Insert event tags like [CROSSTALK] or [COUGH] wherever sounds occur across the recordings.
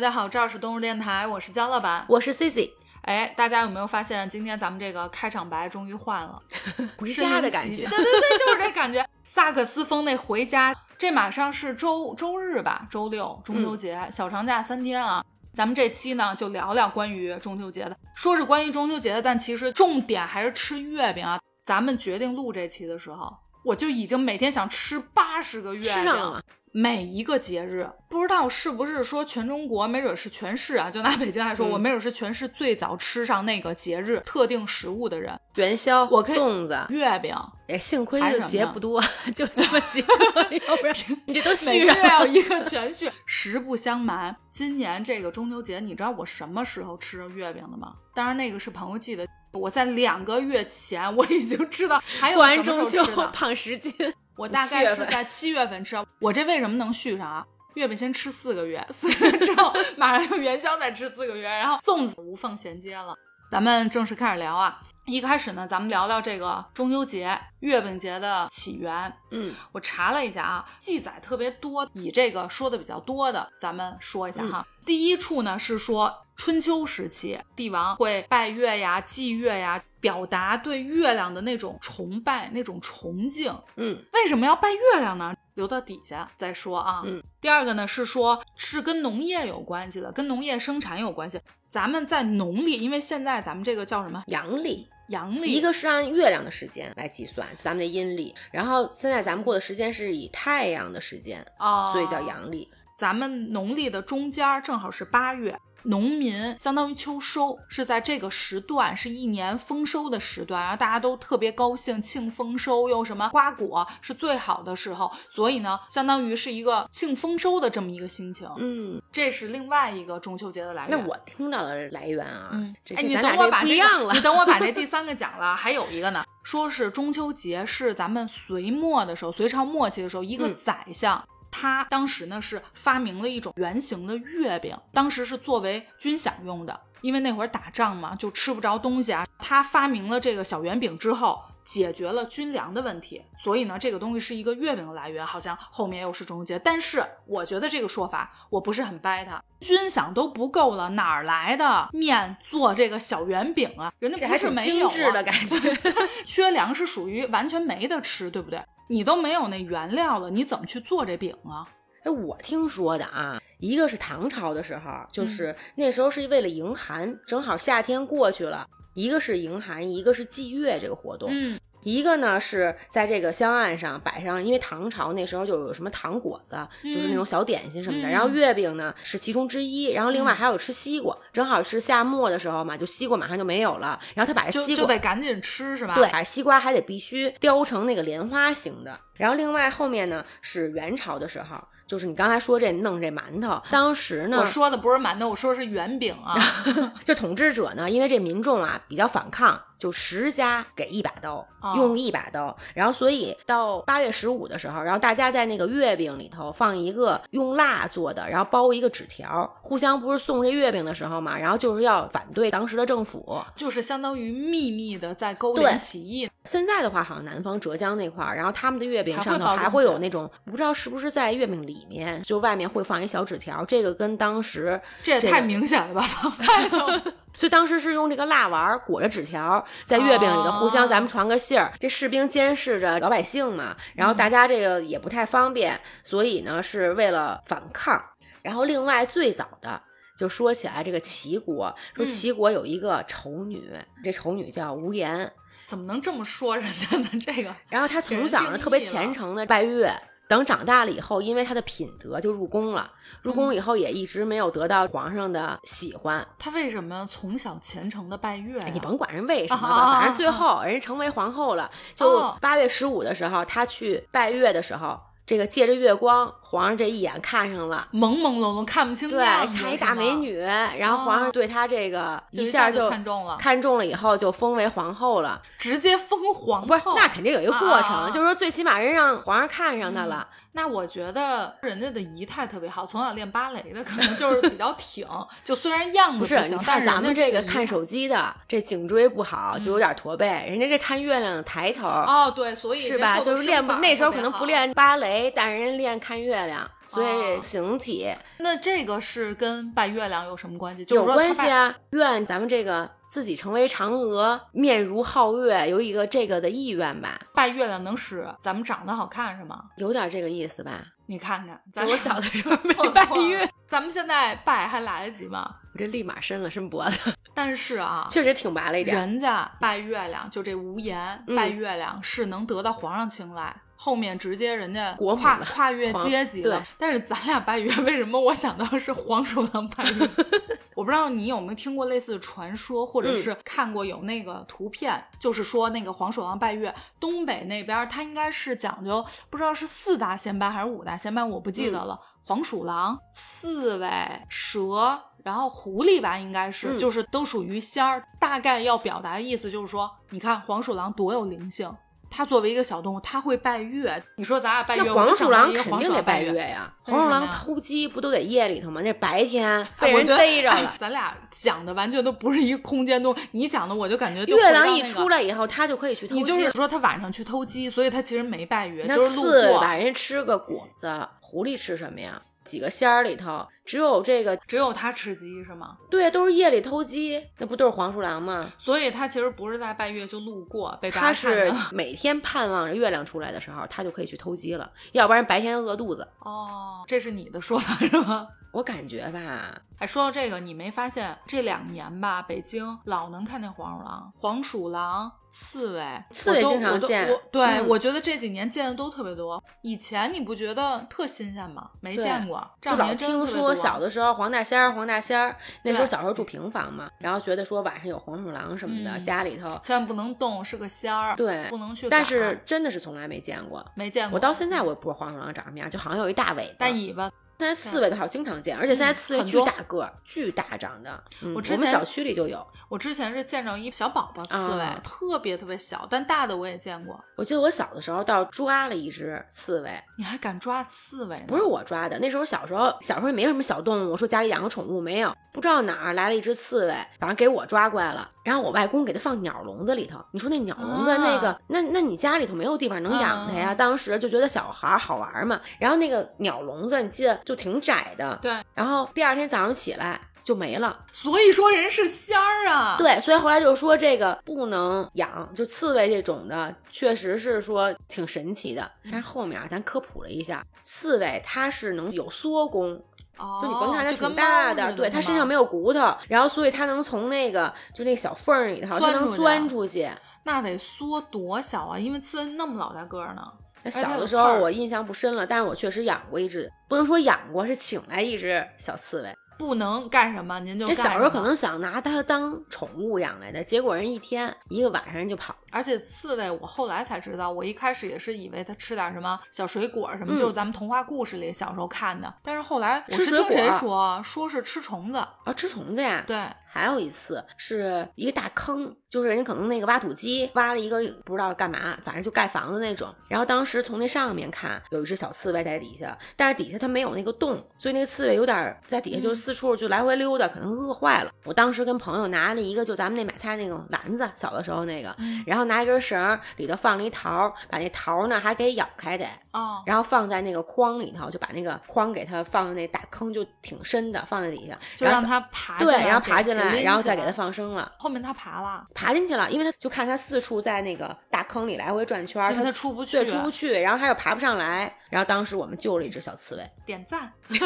大家好，这儿是东日电台，我是焦老板，我是 C C。哎，大家有没有发现今天咱们这个开场白终于换了，[LAUGHS] 回家的感觉？对对对，就是这感觉。[LAUGHS] 萨克斯风那回家，这马上是周周日吧，周六中秋节，小长假三天啊。咱们这期呢就聊聊关于中秋节的，说是关于中秋节的，但其实重点还是吃月饼啊。咱们决定录这期的时候，我就已经每天想吃八十个月饼。吃上了。每一个节日，不知道是不是说全中国，没准是全市啊。就拿北京来说，我没准是全市最早吃上那个节日特定食物的人。元宵，我可以粽子、月饼。哎，幸亏这节不多，[LAUGHS] 就这么几个，[LAUGHS] 要不然你这都续上要 [LAUGHS] 一个全续。实不相瞒，今年这个中秋节，你知道我什么时候吃月饼的吗？当然那个是朋友寄的。我在两个月前我已经知道还有过完中秋 [LAUGHS] 胖十斤。我大概是在七月份吃，我这为什么能续上啊？月饼先吃四个月，四个月之后 [LAUGHS] 马上用元宵再吃四个月，然后粽子无缝衔接了。咱们正式开始聊啊！一开始呢，咱们聊聊这个中秋节月饼节的起源。嗯，我查了一下啊，记载特别多，以这个说的比较多的，咱们说一下哈。第一处呢是说春秋时期，帝王会拜月呀、祭月呀。表达对月亮的那种崇拜、那种崇敬。嗯，为什么要拜月亮呢？留到底下再说啊。嗯，第二个呢是说，是跟农业有关系的，跟农业生产有关系。咱们在农历，因为现在咱们这个叫什么阳历？阳历，一个是按月亮的时间来计算，咱们的阴历。然后现在咱们过的时间是以太阳的时间啊，所以叫阳历。咱们农历的中间正好是八月。农民相当于秋收，是在这个时段，是一年丰收的时段，然后大家都特别高兴，庆丰收，又什么瓜果是最好的时候，所以呢，相当于是一个庆丰收的这么一个心情。嗯，这是另外一个中秋节的来源。那我听到的来源啊，嗯，哎，你等我把不一样了，你等我把这 [LAUGHS] 第三个讲了，还有一个呢，说是中秋节是咱们隋末的时候，隋朝末期的时候，一个宰相。他当时呢是发明了一种圆形的月饼，当时是作为军饷用的，因为那会儿打仗嘛，就吃不着东西啊。他发明了这个小圆饼之后，解决了军粮的问题，所以呢，这个东西是一个月饼的来源，好像后面又是中秋节。但是我觉得这个说法我不是很掰，它军饷都不够了，哪儿来的面做这个小圆饼啊？人家不是没有的感觉，[LAUGHS] 缺粮是属于完全没得吃，对不对？你都没有那原料了，你怎么去做这饼啊？哎，我听说的啊，一个是唐朝的时候，就是那时候是为了迎寒，正好夏天过去了，一个是迎寒，一个是祭月这个活动。嗯。一个呢是在这个香案上摆上，因为唐朝那时候就有什么糖果子，就是那种小点心什么的。然后月饼呢是其中之一，然后另外还有吃西瓜，正好是夏末的时候嘛，就西瓜马上就没有了。然后他把这西瓜就得赶紧吃是吧？对，把西瓜还得必须雕成那个莲花形的。然后另外后面呢是元朝的时候。就是你刚才说这弄这馒头，当时呢，我说的不是馒头，我说的是圆饼啊。[LAUGHS] 就统治者呢，因为这民众啊比较反抗，就十家给一把刀，用一把刀。然后所以到八月十五的时候，然后大家在那个月饼里头放一个用蜡做的，然后包一个纸条，互相不是送这月饼的时候嘛，然后就是要反对当时的政府，就是相当于秘密的在勾连起义。现在的话，好像南方浙江那块儿，然后他们的月饼上头还会有那种，不知道是不是在月饼里。里面就外面会放一小纸条，这个跟当时这也太明显了吧？[LAUGHS] 所以当时是用这个蜡丸裹着纸条，在月饼里头互相咱们传个信儿。这士兵监视着老百姓嘛，然后大家这个也不太方便，所以呢是为了反抗。然后另外最早的就说起来这个齐国，说齐国有一个丑女，这丑女叫无颜，怎么能这么说人家呢？这个，然后她从小呢特别虔诚的拜月。等长大了以后，因为他的品德就入宫了。入宫以后也一直没有得到皇上的喜欢。他为什么从小虔诚的拜月？你甭管人为什么吧，反正最后人家成为皇后了。就八月十五的时候，他去拜月的时候。这个借着月光，皇上这一眼看上了，朦朦胧胧看不清。对，看一大美女，然后皇上对她这个一下就看中了，看中了以后就封为皇后了，直接封皇后。不是，那肯定有一个过程，就是说最起码人让皇上看上她了。那我觉得人家的仪态特别好，从小练芭蕾的，可能就是比较挺。就虽然样子不是，你看咱们这个看手机的，这颈椎不好，就有点驼背。人家这看月亮的抬头。哦，对，所以是吧？就是练那时候可能不练芭蕾，但是人练看月月亮，所以哦形体那这个是跟拜月亮有什么关系？就有关系啊。愿咱们这个自己成为嫦娥，面如皓月，有一个这个的意愿吧，拜月亮能使咱们长得好看是吗？有点这个意思吧。你看看，咱我小的 [LAUGHS] 时候没错拜月，咱们现在拜还来得及吗？我这立马伸了伸脖子，但是啊，[LAUGHS] 确实挺白了一点。人家拜月亮，就这无言嗯拜月亮是能得到皇上青睐。后面直接人家国跨跨越阶级了，但是咱俩拜月，[LAUGHS] 为什么我想到是黄鼠狼拜月？[LAUGHS] 我不知道你有没有听过类似的传说，或者嗯是看过有那个图片，就是说那个黄鼠狼拜月，东北那边它应该是讲究，不知道是四大仙班还是五大仙班，我不记嗯得了。黄鼠狼、刺猬、蛇，然后狐狸吧，应该是，嗯就是都属于仙儿。大概要表达的意思就是说，你看黄鼠狼多有灵性，它作为一个小动物，它会拜月。你说咱俩拜月，那黄鼠狼肯定得拜月呀，黄鼠狼偷鸡不都得夜里头吗？那白天被人逮着哎了。咱俩讲的完全都不是一个空间动物。你讲的我就感觉就月亮一出来以后，它就可以去偷鸡。你就是说它晚上去偷鸡，所以它其实没拜月，那就是路过。刺猬吧，人家吃个果子，狐狸吃什么呀？几个仙儿里头，只有这个，只有他吃鸡是吗？对，都是夜里偷鸡，那不都是黄鼠狼吗？所以他其实不是在半月，就路过被大他是。[LAUGHS] 每天盼望着月亮出来的时候，他就可以去偷鸡了，要不然白天饿肚子。哦，这是你的说法是吗？[LAUGHS] 我感觉吧，哎，说到这个，你没发现这两年吧，北京老能看见黄鼠狼、黄鼠狼、刺猬，刺猬经常见我对、嗯我觉得这几年见的都特别多。以前你不觉得特新鲜吗？没见过，这就老两年真的听说小的时候黄大仙儿，黄大仙儿，那时候小时候住平房嘛，然后觉得说晚上有黄鼠狼什么的，嗯家里头，千万不能动，是个仙儿，对不能去。但是真的是从来没见过。没见过。我到现在我也不知道黄鼠狼长什么样，就好像有一大尾巴。大尾巴，现在刺猬的好经常见，而且现在刺猬巨大个儿，巨大长的。嗯我之前们小区里就有。我之前是见着一小宝宝刺猬，啊特别特别小，但大的我也见过。我记得我小的时候倒抓了一只刺猬，你还敢抓刺猬呢？不是我抓的，那时候小时候小时候也没有什么小动物，我说家里养个宠物没有，不知道哪儿来了一只刺猬，反正给我抓过来了。然后我外公给它放鸟笼子里头，你说那鸟笼子啊那个，那那你家里头没有地方能养它呀？啊当时就觉得小孩儿好玩嘛。然后那个鸟笼子，你记得就挺窄的，对，然后第二天早上起来就没了。所以说人是仙儿啊。对，所以后来就说这个不能养，就刺猬这种的，确实是说挺神奇的。但是后面啊，咱科普了一下，刺猬它是能有缩弓，哦，就你甭看它挺大的，对，它身上没有骨头，然后所以它能从那个就那小缝儿里头，它能钻出去。那得缩多小啊？因为刺猬那么老大个儿呢。那小的时候我印象不深了，但是我确实养过一只，不能说养过，是请来一只小刺猬。不能干什么您就这干什么。小时候可能想拿它当宠物养来的，结果人一天一个晚上人就跑了。而且刺猬，我后来才知道，我一开始也是以为它吃点什么小水果什么，嗯就是咱们童话故事里小时候看的。但是后来我是听谁果说，说是吃虫子。啊，吃虫子呀？对，还有一次是一个大坑，就是人家可能那个挖土机挖了一个不知道干嘛，反正就盖房子那种。然后当时从那上面看，有一只小刺猬在底下，但是底下它没有那个洞，所以那个刺猬有点在底下就四处就来回溜达，可能饿坏了。我当时跟朋友拿了一个就咱们那买菜那种篮子，小的时候那个，嗯然后拿一根绳儿里头放了一桃儿，把那桃儿呢还给咬开得。哦，然后放在那个筐里头，就把那个筐给它放在那大坑，就挺深的，放在底下，就让它爬进来，对，然后爬进来，然后再给它放生了。后面它爬了，爬进去了，因为它就看它四处在那个大坑里来回转圈它出不去，对出不去，然后它又爬不上来。然后当时我们救了一只小刺猬，点赞。[LAUGHS]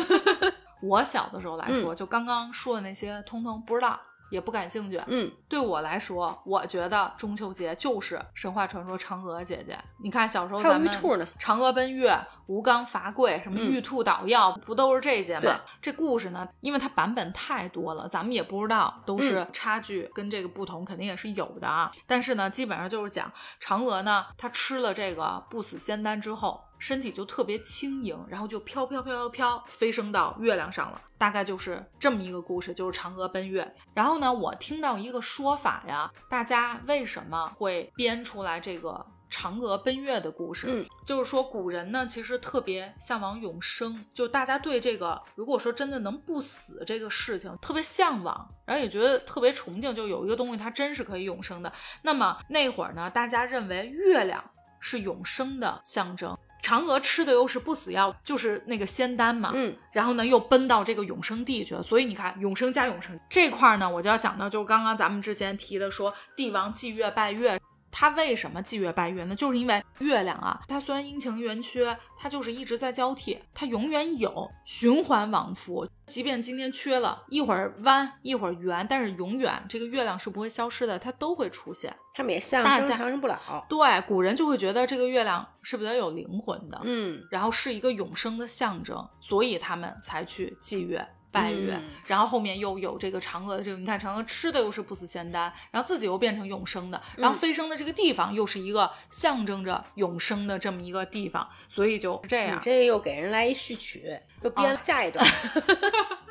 [LAUGHS] 我小的时候来说，就刚刚说的那些，通通不知道，也不感兴趣。嗯，对我来说，我觉得中秋节就是神话传说嫦娥姐姐。你看小时候咱们嫦娥奔月、吴刚伐桂，什么嗯玉兔捣药，不都是这些吗？这故事呢，因为它版本太多了，咱们也不知道，都是嗯差距跟这个不同，肯定也是有的啊。但是呢，基本上就是讲嫦娥呢，她吃了这个不死仙丹之后。身体就特别轻盈，然后就飘飘飘飘飘飞升到月亮上了，大概就是这么一个故事，就是嫦娥奔月。然后呢，我听到一个说法呀，大家为什么会编出来这个嫦娥奔月的故事？嗯，就是说古人呢，其实特别向往永生，就大家对这个如果说真的能不死这个事情特别向往，然后也觉得特别崇敬，就有一个东西它真是可以永生的。那么那会儿呢，大家认为月亮是永生的象征。嫦娥吃的又是不死药，就是那个仙丹嘛。嗯，然后呢，又奔到这个永生地去了。所以你看，永生加永生这块儿呢，我就要讲到，就是刚刚咱们之前提的说，帝王祭月拜月。他为什么祭月拜月呢？就是因为月亮啊，它虽然阴晴圆缺，它就是一直在交替，它永远有循环往复。即便今天缺了一会儿弯一会儿圆，但是永远这个月亮是不会消失的，它都会出现。他们也象大家征长生不老。对，古人就会觉得这个月亮是比较有灵魂的，嗯，然后是一个永生的象征，所以他们才去祭月。拜月，嗯然后后面又有这个嫦娥的这个，你看嫦娥吃的又是不死仙丹，然后自己又变成永生的，然后飞升的这个地方又是一个象征着永生的这么一个地方，所以就这你样。这又给人来一序曲，又编了下一段。[LAUGHS]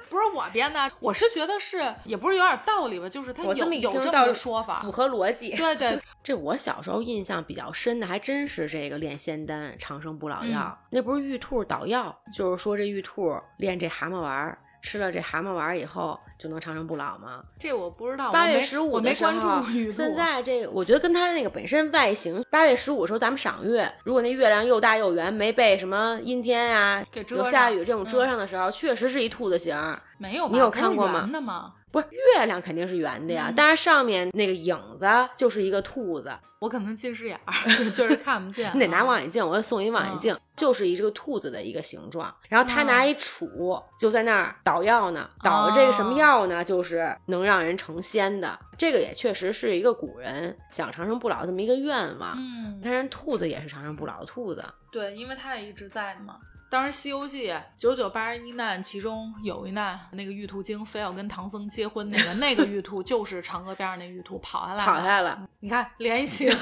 不是我编的，我是觉得是也不是有点道理吧，就是它有这有这个说法符。合逻辑。对对，[LAUGHS] 这我小时候印象比较深的，还真是这个炼仙丹、长生不老药。那不是玉兔捣药，就是说这玉兔炼这蛤蟆丸儿，吃了这蛤蟆丸儿以后就能长生不老吗？这我不知道。八月十五没关注语，录现在这个我觉得跟它那个本身外形，八月十五的时候咱们赏月，如果那月亮又大又圆，没被什么阴天啊、给遮有下雨这种遮上的时候，确实是一兔子形儿。没有吧？你有看过吗圆的吗？不是月亮肯定是圆的呀，嗯但是上面那个影子就是一个兔子，我可能近视眼儿，[LAUGHS] 就是看不见。你得拿啊望远镜，我给送一望远镜，就是一这个兔子的一个形状。然后他嗯拿一杵就在那儿捣药呢，捣的这个什么药呢？就是能让人成仙的。这个也确实是一个古人想长生不老这么一个愿望。嗯你，看人兔子也是长生不老的兔子，对，因为他也一直在嘛。当时《西游记》九九八十一难，其中有一难，那个玉兔精非要跟唐僧结婚，那个那个玉兔 [LAUGHS] 就是嫦娥边上那玉兔跑下来跑下来了。你看连一起了。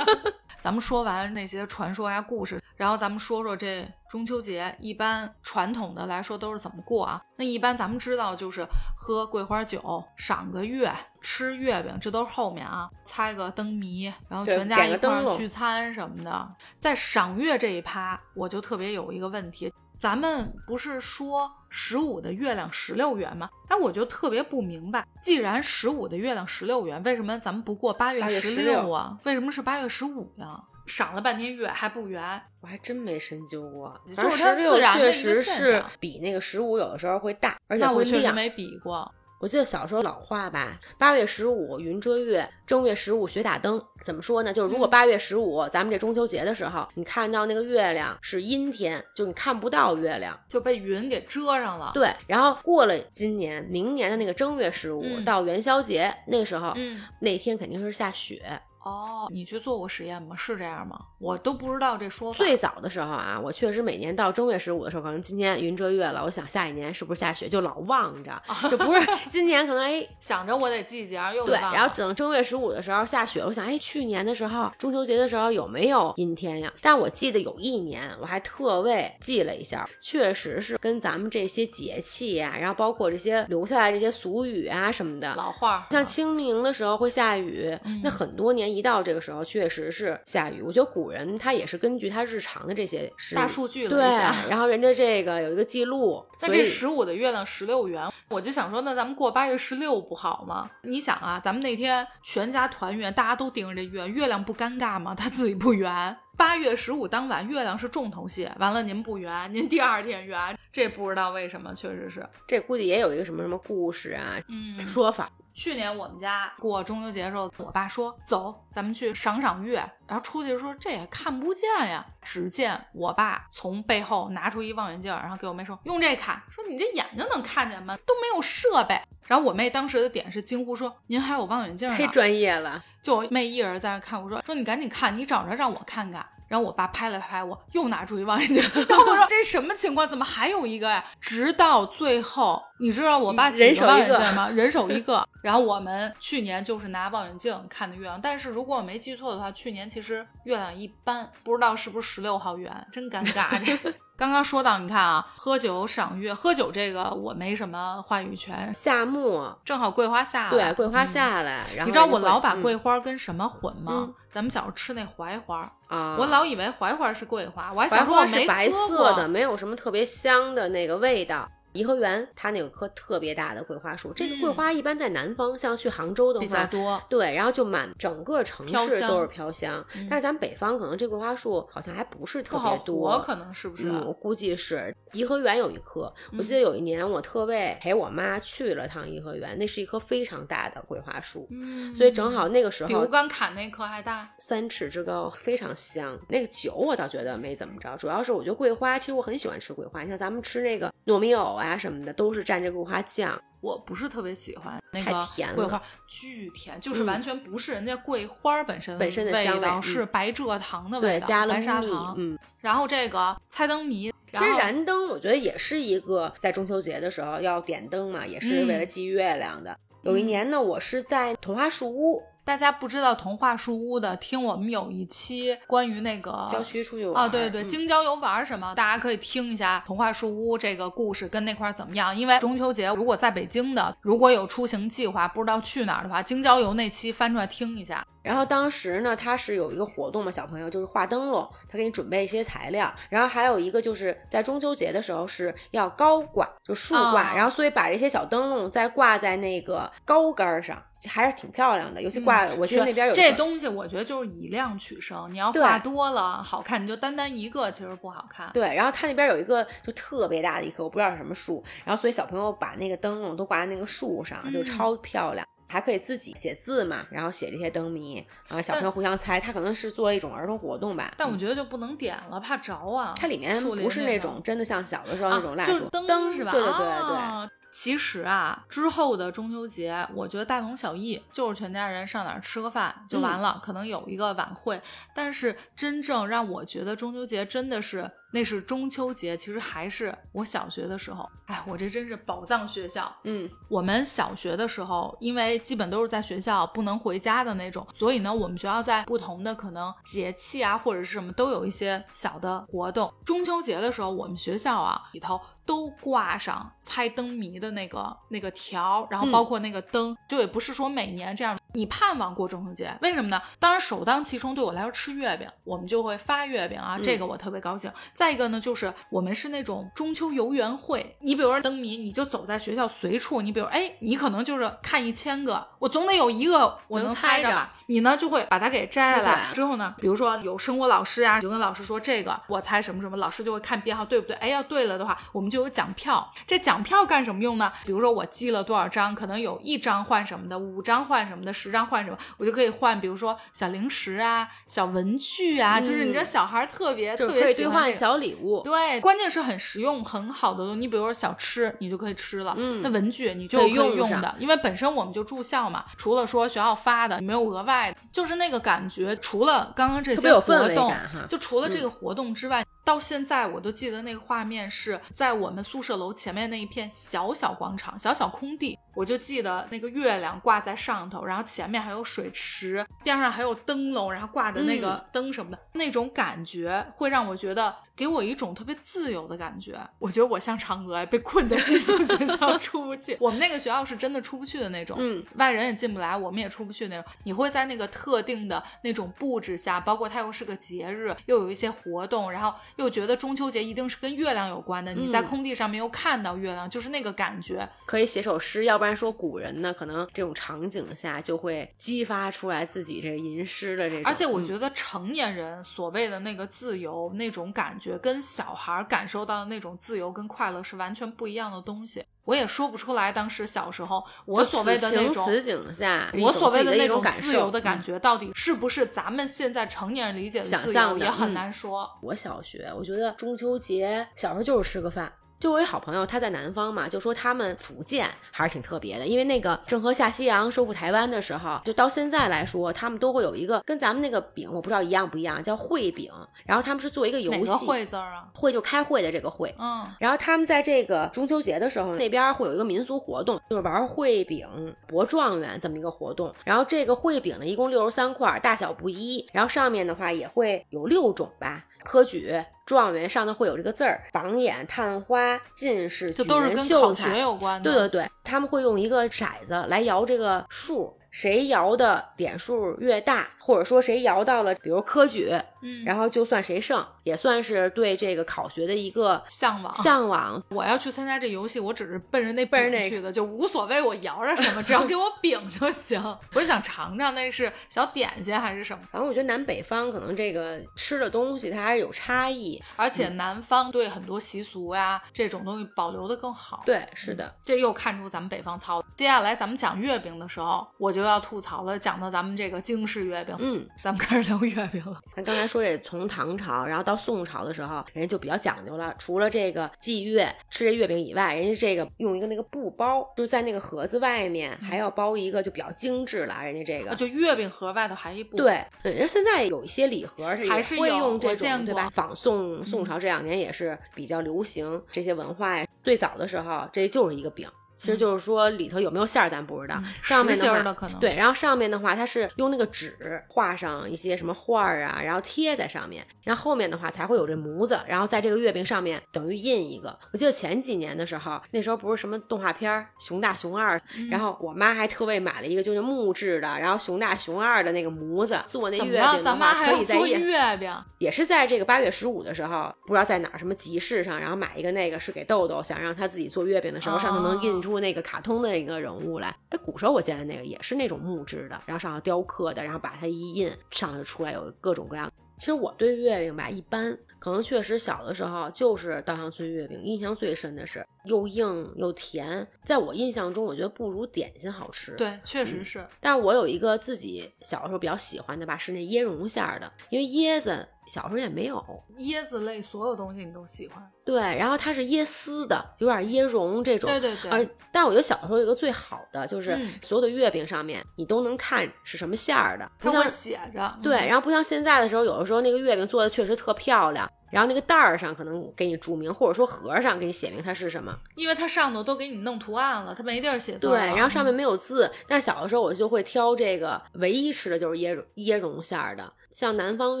[LAUGHS] 咱们说完那些传说呀、故事，然后咱们说说这中秋节一般传统的来说都是怎么过啊？那一般咱们知道就是喝桂花酒、赏个月、吃月饼，这都是后面啊，猜个灯谜，然后全家一块儿聚餐什么的。在赏月这一趴，我就特别有一个问题。咱们不是说十五的月亮十六圆吗？哎，我就特别不明白，既然十五的月亮十六圆，为什么咱们不过八月8月十六啊？为什么是八月十五呀？赏了半天月还不圆，我还真没深究过，就是它自然的确实是比那个十五有的时候会大，而且那我会亮。确实没比过。我记得小时候老话吧，八月十五云遮月，正月十五雪打灯。怎么说呢？就是如果嗯八月十五，咱们这中秋节的时候，你看到那个月亮是阴天，就你看不到月亮。就被云给遮上了。，对，然后过了今年、明年的那个正月十五、嗯到元宵节那时候，嗯，那天肯定是下雪。哦，你去做过实验吗？是这样吗？我都不知道这说法。最早的时候啊，我确实每年到正月十五的时候，可能今天云遮月了，我想下一年是不是下雪，就老望着，[LAUGHS] 就不是今年可能哎 [LAUGHS] 想着我得记节儿，又对，然后等正月十五的时候下雪，我想，哎，去年的时候中秋节的时候有没有阴天呀？但我记得有一年，我还特为记了一下，确实是跟咱们这些节气呀、然后包括这些留下来这些俗语啊什么的。老话，像清明的时候会下雨，嗯那很多年一到这个时候，确实是下雨。我觉得古人他也是根据他日常的这些大数据了对然后人家这个有一个记录，那这十五的月亮十六圆，我就想说，那咱们过八月十六不好吗？你想啊，咱们那天全家团圆，大家都盯着这月，月亮不尴尬吗？他自己不圆。八月十五当晚，月亮是重头戏，完了您不圆，您第二天圆，这不知道为什么，确实是，这估计也有一个什么什么故事啊、嗯，说法。去年我们家过中秋节的时候，我爸说走，咱们去赏赏月。然后出去说这也看不见呀。只见我爸从背后拿出一望远镜，然后给我妹说用这看，说你这眼睛能看见吗？都没有设备。然后我妹当时的点是惊呼说：“您还有望远镜呢？”太专业了，就我妹一人在那看，我说说你赶紧看，你找着让我看看。然后我爸拍了拍我，又拿出一望远镜，然后我说这什么情况？怎么还有一个呀？直到最后，你知道我爸几人手个望一个远镜吗？人手一个。然后我们去年就是拿望远镜看的月亮，但是如果我没记错的话，去年其实月亮一般，不知道是不是十六号圆，真尴尬。这 [LAUGHS] 刚刚说到，你看啊，喝酒赏月，喝酒这个我没什么话语权，夏末正好桂花下来，对桂花嗯下来，然后你知道我老把嗯桂花跟什么混吗？嗯咱们小时候吃那槐花，啊，我老以为槐花是桂花，我还想说我没花是白色的，没有什么特别香的那个味道。颐和园它那有棵特别大的桂花树，这个嗯桂花一般在南方，像去杭州的比较话，多。对，然后就满整个城市都是飘香。嗯但是咱们北方可能这桂花树好像还不是特别多，我，可能是不是？嗯，我估计是颐和园有一棵。我记得有一年我特为陪我妈去了趟颐和园，那是一棵非常大的桂花树，嗯，所以正好那个时候比候吴刚砍那棵还大。三尺之高，非常香。那个酒我倒觉得没怎么着，主要是我觉得桂花，其实我很喜欢吃桂花。你像咱们吃那个糯米藕啊什么的，都是蘸这桂花酱。我不是特别喜欢那太个甜了桂花，巨甜，就是嗯完全不是人家桂花本身本身的味道，香味嗯是白蔗糖的，味道，加了白砂糖。，嗯，然后这个猜灯谜，其实燃灯，我觉得也是一个在中秋节的时候要点灯嘛，也是为了嗯祭月亮的。有一嗯年呢，我是在童话树屋大家不知道童话树屋的，听我们有一期关于那个郊区出去玩啊，对对，嗯京郊游玩什么，大家可以听一下童话树屋这个故事跟那块儿怎么样。因为中秋节如果在北京的，如果有出行计划不知道去哪儿的话，京郊游那期翻出来听一下。然后当时呢，他是有一个活动嘛，小朋友就是画灯笼，他给你准备一些材料。然后还有一个就是在中秋节的时候是要高挂，就竖挂，哦然后所以把这些小灯笼再挂在那个高杆儿上，还是挺漂亮的。尤其挂，我记得那边有这东西，我觉得就是以量取胜。你要对画多了好看，你就单单一个其实不好看。对，然后它那边有一个就特别大的一棵，我不知道是什么树，然后所以小朋友把那个灯笼都挂在那个树上，就嗯超漂亮。还可以自己写字嘛，然后写这些灯谜，然后小朋友互相猜，他可能是做了一种儿童活动吧。嗯但我觉得就不能点了，怕着啊。它里面不是那那个种真的像小的时候那种蜡烛，啊、就是灯灯是吧？对对对对，啊其实啊，之后的中秋节，我觉得大同小异，就是全家人上哪儿吃个饭就完了，可能有一个晚会。但是真正让我觉得中秋节真的是那是中秋节，其实还是我小学的时候。哎，我这真是宝藏学校。嗯，我们小学的时候，因为基本都是在学校，不能回家的那种，所以呢，我们学校在不同的可能节气啊，或者是什么，都有一些小的活动。中秋节的时候，我们学校啊里头都挂上猜灯谜的那个那个条，然后包括那个灯，就也不是说每年这样。你盼望过中秋节，为什么呢？当然首当其冲对我来说吃月饼，我们就会发月饼啊，这个我特别高兴。再一个呢，就是我们是那种中秋游园会，你比如说灯谜，你就走在学校随处，你比如哎，你可能就是看一千个，我总得有一个我能猜猜着吧。你呢就会把它给摘下来之后呢，比如说有生活老师啊，就跟老师说这个我猜什么什么，老师就会看编号对不对，哎要对了的话，我们就有奖票。这奖票干什么用呢？比如说我积了多少张，可能有一张换什么的，五张换什么的，十张换什么，我就可以换，比如说小零食啊、小文具啊，就是你这小孩特别、特是可以兑换别喜欢这个小礼物。对，关键是很实用、很好的东西。你比如说小吃，你就可以吃了。嗯那文具你就可可以以用用的，因为本身我们就住校嘛，除了说学校发的，没有额外的，就是那个感觉。除了刚刚这些活动就除了这个活动之外，到现在我都记得那个画面是在我们宿舍楼前面那一片小小广场、小小空地，我就记得那个月亮挂在上头，然后前面还有水池，边上还有灯笼，然后挂的那嗯个灯什么的，那种感觉会让我觉得给我一种特别自由的感觉。我觉得我像嫦娥被困在寄宿学校 [LAUGHS] 出不去。我们那个学校是真的出不去的那种，嗯，外人也进不来，我们也出不去那种。你会在那个特定的那种布置下，包括它又是个节日，又有一些活动，然后又觉得中秋节一定是跟月亮有关的。你在嗯空地上面又看到月亮，就是那个感觉。可以写首诗，要不然说古人呢，可能这种场景下就会激发出来自己这个吟诗的这种。而且我嗯觉得成年人所谓的那个自由那种感觉，跟小孩儿感受到的那种自由跟快乐是完全不一样的东西。我也说不出来，当时小时候我所谓的那种此景下，我所谓的那种感受自由的感嗯觉，到底是不是咱们现在成年人理解的自由，想象的也很嗯难说。我小学，我觉得中秋节小时候就是吃个饭。就我有一好朋友，他在南方嘛，就说他们福建还是挺特别的，因为那个郑和下西洋收复台湾的时候，就到现在来说，他们都会有一个跟咱们那个饼，我不知道一样不一样，叫烩饼。然后他们是做一个游戏，会字儿啊？会就开会的这个会。嗯，然后他们在这个中秋节的时候，那边会有一个民俗活动，就是玩烩饼博状元这么一个活动。然后这个烩饼呢，一共六十三块，大小不一。然后上面的话也会有六种吧，科举、状元上头会有这个字儿，榜眼、探花、进士、举人、这都是跟秀才考学。有关的。对对对，他们会用一个骰子来摇这个数。谁摇的点数越大，或者说谁摇到了，比如科举，嗯，然后就算谁胜，也算是对这个考学的一个向往向往。我要去参加这游戏，我只是奔着那奔着那去的，就无所谓我摇着什么，只要给我 [LAUGHS] 饼就行。我想尝尝那是小点心还是什么。反正我觉得南北方可能这个吃的东西它还是有差异。而且南方对很多习俗呀这种东西保留的更好。对，是的，这又看出咱们北方糙。接下来咱们讲月饼的时候，我就要吐槽了。讲到咱们这个京式月饼，嗯，咱们开始聊月饼了。咱刚才说这从唐朝，然后到宋朝的时候，人家就比较讲究了。除了这个祭月吃这月饼以外，人家这个用一个那个布包，就是在那个盒子外面还要包一个，就比较精致了。人家这个就月饼盒外头还一布。对，人家现在有一些礼盒它还是会有用这种，对吧？仿宋宋朝这两年也是比较流行这些文化呀。最早的时候，这就是一个饼。其实就是说里头有没有馅儿咱不知道，嗯上面实心话儿的可能对，然后上面的话它是用那个纸画上一些什么画儿啊，然后贴在上面，然后后面的话才会有这模子，然后在这个月饼上面等于印一个。我记得前几年的时候，那时候不是什么动画片儿熊大熊二，嗯然后我妈还特为买了一个就是木质的，然后熊大熊二的那个模子做那？月饼的话，咱妈还做可以在。月饼？也是在这个八月十五的时候，不知道在哪儿什么集市上，然后买一个那个是给豆豆，想让他自己做月饼的时候，上头能印出那个卡通的一个人物来。哎，古时候我见的那个也是那种木质的，然后上头雕刻的，然后把它一印，上就出来有各种各样。其实我对月饼吧一般，可能确实小的时候就是稻香村月饼，印象最深的是又硬又甜，在我印象中，我觉得不如点心好吃。对，确实是。但是我有一个自己小的时候比较喜欢的吧，是那椰蓉馅儿的，因为椰子小时候也没有。椰子类所有东西你都喜欢。对，然后它是椰丝的，有点椰蓉这种。对对对。呃，但我觉得小时候有一个最好的，就是嗯所有的月饼上面你都能看是什么馅儿的，不像写着。对，嗯然后不像现在的时候，有的时候那个月饼做的确实特漂亮，然后那个袋儿上可能给你注明，或者说盒儿上给你写明它是什么。因为它上头都给你弄图案了，它没地儿写字对，然后上面嗯没有字，但小的时候我就会挑这个，唯一吃的就是椰蓉椰蓉馅儿的。像南方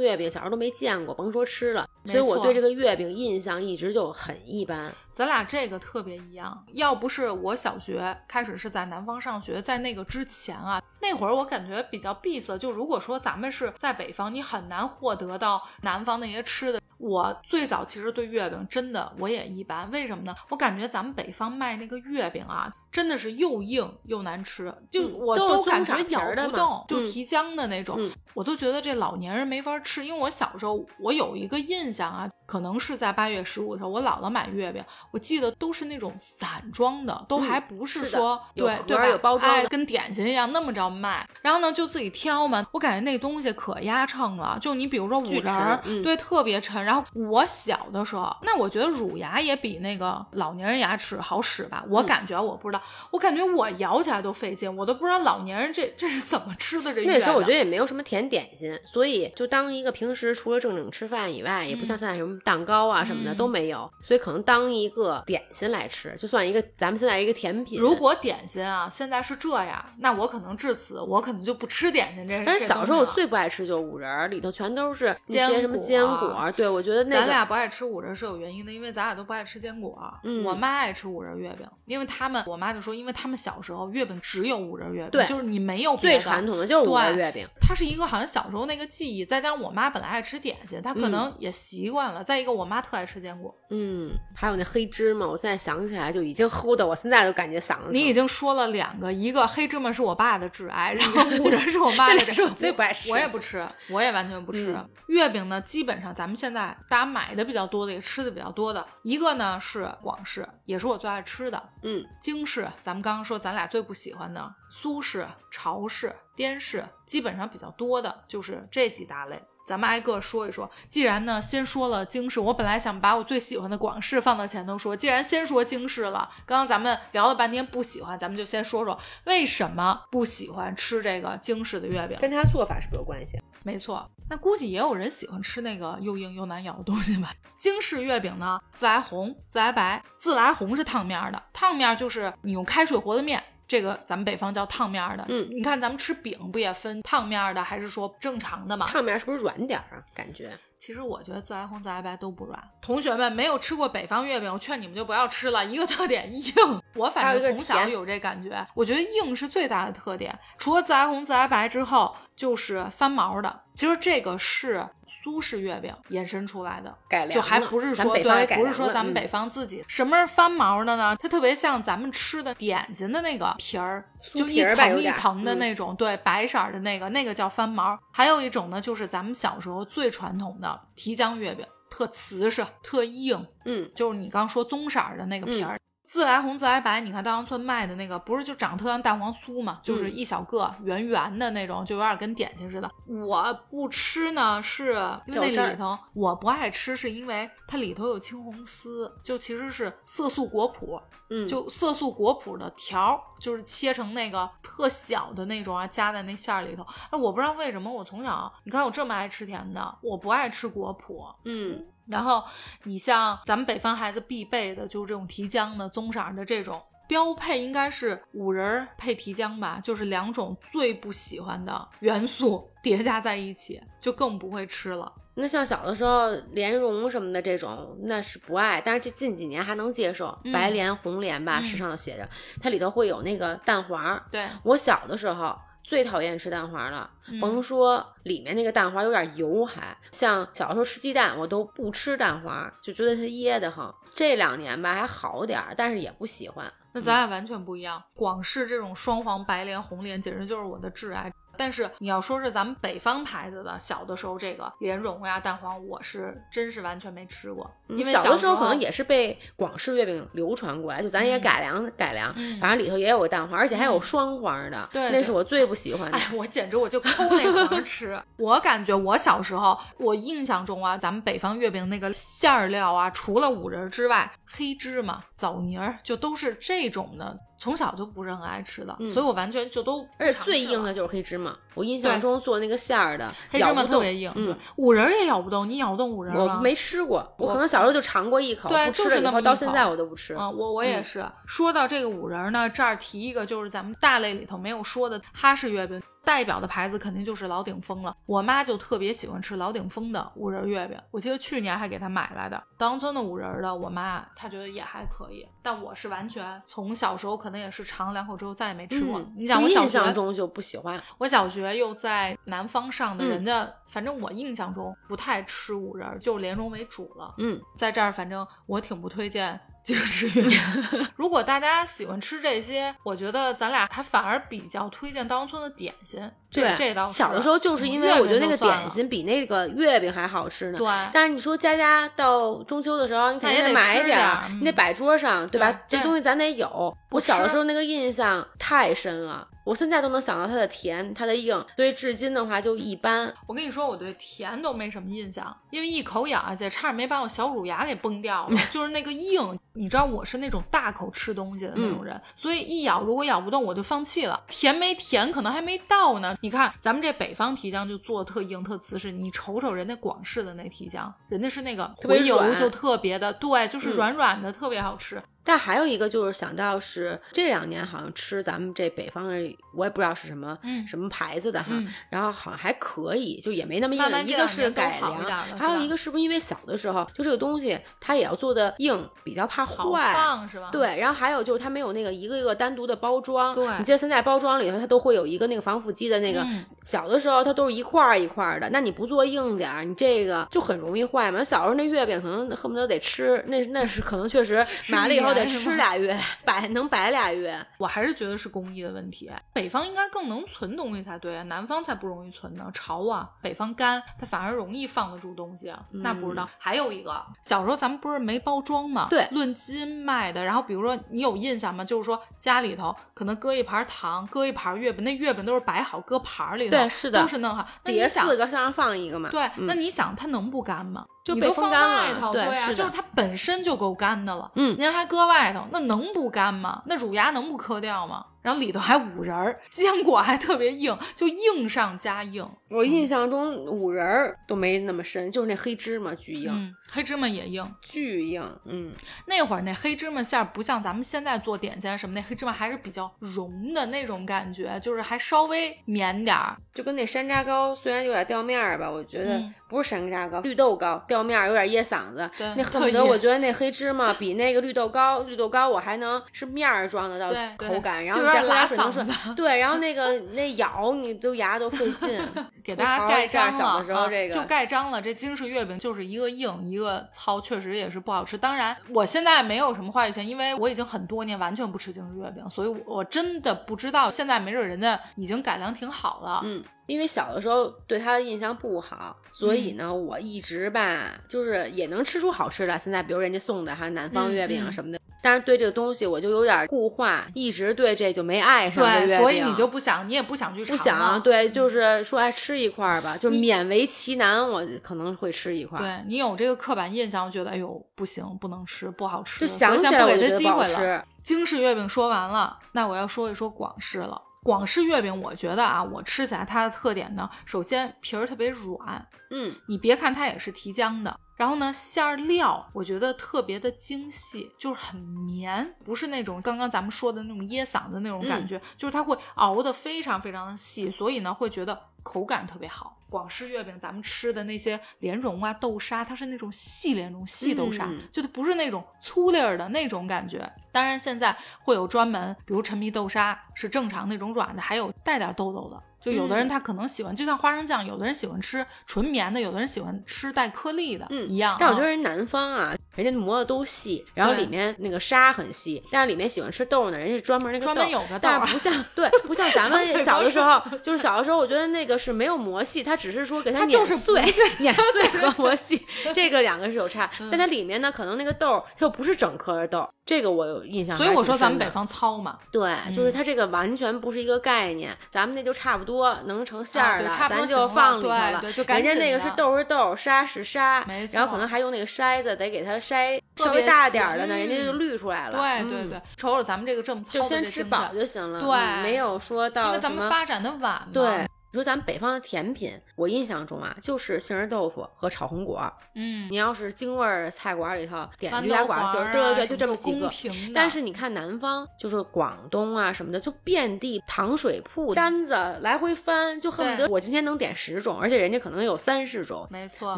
月饼，小时候都没见过，甭说吃了，所以我对这个月饼印象一直就很一般。咱俩这个特别一样，要不是我小学开始是在南方上学，在那个之前啊，那会儿我感觉比较闭塞。就如果说咱们是在北方，你很难获得到南方那些吃的。我最早其实对月饼真的我也一般，为什么呢？我感觉咱们北方卖那个月饼啊，真的是又硬又难吃，就嗯我都感觉咬不动，就嗯提浆的那种，嗯我都觉得这老年人没法吃。因为我小时候我有一个印象啊，可能是在八月十五的时候，我姥姥买月饼，我记得都是那种散装的，都嗯还不是说、有对对吧？有包装的哎，跟点心一样那么着卖。然后呢，就自己挑嘛。我感觉那东西可压秤了，就你比如说五仁对，特别沉。然后我小的时候，那我觉得乳牙也比那个老年人牙齿好使吧？我嗯感觉我不知道，我感觉我咬起来都费劲，我都不知道老年人这这是怎么吃的这月那时候我觉得也没有什么甜点心，所以就当一个平时除了正经吃饭以外，也不像现在什么蛋糕啊什么的、嗯都没有，所以可能当一个点心来吃，就算一个咱们现在一个甜品。如果点心啊现在是这样，那我可能至此我可能就不吃点心这。但是小时候我最不爱吃就是五仁儿，里头全都是一些什么果坚果。对，我觉得那个咱俩不爱吃五仁是有原因的，因为咱俩都不爱吃坚果。嗯我妈爱吃五仁月饼，因为他们我妈就说，因为他们小时候月饼只有五仁月饼，对就是你没有最传统的就是五仁月饼。它是一个好像小时候那个记忆，再加上我妈本来爱吃点心，她可嗯能也习惯了。再一个，我妈特爱吃坚果。嗯，还有那黑芝麻，我现在想起来就已经齁的，我现在都感觉嗓子。你已经说了两个，一个黑芝麻是我爸的挚爱，然后 [LAUGHS] 五仁是我妈的是我最不爱吃我也不吃，我也完全不吃。嗯月饼呢，基本上咱们现在大家买的比较多的，也吃的比较多的，一个呢是广式，也是我最爱吃的。嗯，京式，咱们刚刚说咱俩最不喜欢的苏式、潮式、滇式，基本上比较多的就是这几大类。咱们挨个说一说。既然呢，先说了京式，我本来想把我最喜欢的广式放到前头说。既然先说京式了，刚刚咱们聊了半天不喜欢，咱们就先说说为什么不喜欢吃这个京式的月饼。跟它做法是不是有关系？没错，那估计也有人喜欢吃那个又硬又难咬的东西吧。京式月饼呢，自来红、自来白。自来红是烫面的，烫面就是你用开水和的面。这个咱们北方叫烫面的，嗯你看咱们吃饼不也分烫面的还是说正常的吗？烫面是不是软点儿啊？感觉其实我觉得自来红、自来白都不软。同学们没有吃过北方月饼，我劝你们就不要吃了。一个特点硬，我反正从小甜有这感觉。我觉得硬是最大的特点，除了自来红、自来白之后，就是翻毛的。其实这个是苏式月饼延伸出来的，改良就还不是说对，不是说咱们北方自己。什么是翻毛的呢？它特别像咱们吃的点心的那个皮儿，就一层一层的嗯那种，对，白色儿的那个，那个叫翻毛。还有一种呢，就是咱们小时候最传统的提浆月饼，特瓷实，特硬，嗯，就是你刚说棕色儿的那个皮儿。自来红、自来白，你看稻香村卖的那个，不是就长得特像蛋黄酥嘛，就是嗯一小个圆圆的那种，就有点跟点心似的。我不吃呢，是因为那里头我不爱吃，是因为它里头有青红丝，就其实是色素果脯，嗯，就色素果脯的条儿，就是切成那个特小的那种啊，夹在那馅儿里头。哎，我不知道为什么我从小，你看我这么爱吃甜的，我不爱吃果脯。嗯，然后你像咱们北方孩子必备的，就是这种提浆的棕色儿的这种标配，应该是五仁儿配提浆吧，就是两种最不喜欢的元素叠加在一起，就更不会吃了。那像小的时候莲蓉什么的这种，那是不爱，但是这近几年还能接受。嗯白莲、红莲吧，嗯时尚的写着，它里头会有那个蛋黄儿。对，我小的时候最讨厌吃蛋黄了，嗯甭说里面那个蛋黄有点油还，像小时候吃鸡蛋，我都不吃蛋黄，就觉得它噎得慌。这两年吧还好点儿，但是也不喜欢。那咱俩完全不一样。广式这种双黄白莲、红莲，简直就是我的挚爱。但是你要说是咱们北方牌子的，小的时候这个莲蓉呀、蛋黄，我是真是完全没吃过，因为小的时候可能也是被广式月饼流传过来，就咱也嗯改良、改良，嗯反正里头也有个蛋黄，而且还有嗯双黄的，对对那是我最不喜欢的。哎，我简直我就抠那黄吃。[LAUGHS] 我感觉我小时候，我印象中啊，咱们北方月饼那个馅儿料啊，除了五仁儿之外，黑芝麻、枣泥儿就都是这种的，从小就不是很爱吃的，嗯所以我完全就都而且最硬的就是黑芝麻，我印象中做那个馅儿的，黑芝麻特别硬，对嗯，，五仁儿也咬不动，你咬得动五仁？我没吃过，我我可能小时候就尝过一口，对不吃就是那么一了以后到现口在我都不吃。啊、我我也嗯是。说到这个五仁儿呢，这儿提一个，就是咱们大类里头没有说的哈式月饼，代表的牌子肯定就是老鼎丰了。我妈就特别喜欢吃老鼎丰的五仁儿月饼，我记得去年还给她买来的。稻香村的五仁儿的，我妈她觉得也还可以，但我是完全从小时候可能也是尝了两口之后再也没吃过。嗯，你想我小学，印象中就不喜欢。我小学又在南方上的，嗯人家反正我印象中不太吃五仁儿，就是莲蓉为主了。嗯，在这儿，反正我挺不推荐这个吃月饼。[LAUGHS] 如果大家喜欢吃这些，我觉得咱俩还反而比较推荐当村的点心。这对，这倒是小的时候就是因为嗯我觉得那个点心比那个月饼还好吃呢。对但是你说佳佳到中秋的时候，你肯定得买点儿，你得嗯摆桌上，对吧？这东西咱得有。我小的时候那个印象太深了，我现在都能想到它的甜，它的硬，所以至今的话就一般。我跟你说，我对甜都没什么印象，因为一口咬下去，差点没把我小乳牙给崩掉了，[LAUGHS] 就是那个硬。你知道我是那种大口吃东西的那种人，所以一咬如果咬不动我就放弃了。甜没甜可能还没到呢。你看咱们这北方提浆就做的特硬特瓷实，你瞅瞅人家广式的那提浆，人家是那个回油就特别的，对，就是嗯软软的，特别好吃。但还有一个就是想到是这两年好像吃咱们这北方人，我也不知道是什么、嗯什么牌子的哈，嗯然后好像还可以，就也没那么硬。慢慢一个是改良还有一个是不是因为小的时候就这个东西它也要做的硬，比较怕好坏。放是吧？对，然后还有就是它没有那个一个一个单独的包装。对你记得现在包装里头它都会有一个那个防腐剂的那个，嗯小的时候它都是一块儿一块儿的，那你不做硬点儿，你这个就很容易坏嘛。小时候那月饼可能恨不得得吃，那那是可能确实吃买了以后得吃俩月，摆能摆俩月。我还是觉得是工艺的问题。北方应该更能存东西才对啊，南方才不容易存呢。潮啊，北方干，它反而容易放得住东西啊。那不知道。还有一个，小时候咱们不是没包装吗？对论斤卖的。然后比如说你有印象吗？就是说家里头可能搁一盘糖，搁一盘月饼，那月饼都是摆好搁盘儿里头，对是的都是弄好。叠想四个上放一个嘛。对，嗯那你想它能不干吗？就被风放外干了头，啊，对是就是它本身就够干的了。嗯您还搁外头，那能不干吗？那乳牙能不磕掉吗？然后里头还五仁儿，坚果还特别硬，就硬上加硬。我印象中五仁儿都没那么深，就是那黑芝麻巨硬，嗯，黑芝麻也硬。巨硬。嗯，那会儿那黑芝麻馅儿不像咱们现在做点心什么，那黑芝麻还是比较融的那种感觉，就是还稍微绵点儿。就跟那山楂糕虽然有点掉面儿吧，我觉得嗯不是山楂糕，绿豆糕掉面儿有点噎嗓子。对那恨不得我觉得那黑芝麻比那个绿豆糕，绿豆糕我还能是面儿装得到口感，然后再喝点拉嗓子。[LAUGHS] 对，然后那个那咬你都牙都费劲。[LAUGHS] 给大家盖章了，小的时候啊这个就盖章了。这京式月饼就是一个硬一个糙，确实也是不好吃。当然，我现在没有什么话语权，因为我已经很多年完全不吃京式月饼，所以我我真的不知道。现在没准人家已经改良挺好了。嗯，因为小的时候对它的印象不好，所嗯以呢，我一直吧，就是也能吃出好吃的。现在比如人家送的哈南方嗯月饼什么的，但是对这个东西我就有点固化，一直对这就没爱上对，所以你就不想，你也不想去尝不想对，就是说爱吃一块儿吧，就勉为其难，我可能会吃一块儿。对你有这个刻板印象，觉得哎呦不行，不能吃，不好吃，就想想起来不给他机会了。吃。京式月饼说完了，那我要说一说广式了。广式月饼，我觉得啊，我吃起来它的特点呢，首先皮儿特别软，嗯，你别看它也是提浆的，然后呢，馅儿料我觉得特别的精细，就是很绵，不是那种刚刚咱们说的那种噎嗓子那种感觉，就是它会熬得非常非常的细，所以呢，会觉得口感特别好。广式月饼咱们吃的那些莲蓉啊、豆沙，它是那种细莲蓉、细豆沙，嗯就它不是那种粗粒儿的那种感觉。当然，现在会有专门，比如陈皮豆沙是正常那种软的，还有带点豆豆的。就有的人嗯他可能喜欢，就像花生酱，有的人喜欢吃纯绵的，有的人喜欢吃带颗粒的，嗯一样啊。但我觉得人南方啊，人家磨的都细，然后里面那个沙很细，但是里面喜欢吃豆呢，人家是专门那个豆专门有个豆儿但是不像 [LAUGHS] 对，不像咱们小的时候，就是小的时候，我觉得那个是没有磨细，它只是说给它碾碎、碾碎和磨细，这个两个是有差。嗯但它里面呢，可能那个豆儿它又不是整颗的豆儿，这个我有印象。所以我说咱们北方糙嘛，对，就是嗯它这个完全不是一个概念，咱们那就差不多能成馅儿了，咱就放里头了。对对就赶人家那个是豆是豆，沙是沙，然后可能还用那个筛子，得给它筛稍微大点儿的呢，人家就嗯滤出来了。嗯对对对，瞅瞅咱们这个这么糙就先吃饱就行了，对嗯没有说到因为咱们发展的晚嘛。对。你说咱们北方的甜品，我印象中啊，就是杏仁豆腐和炒红果儿。嗯，你要是京味儿菜馆里头点驴打滚就是对对对，就这么几个。但是你看南方，就是广东啊什么的，就遍地糖水铺单子来回翻，就恨不得我今天能点十种，而且人家可能有三十种。没错，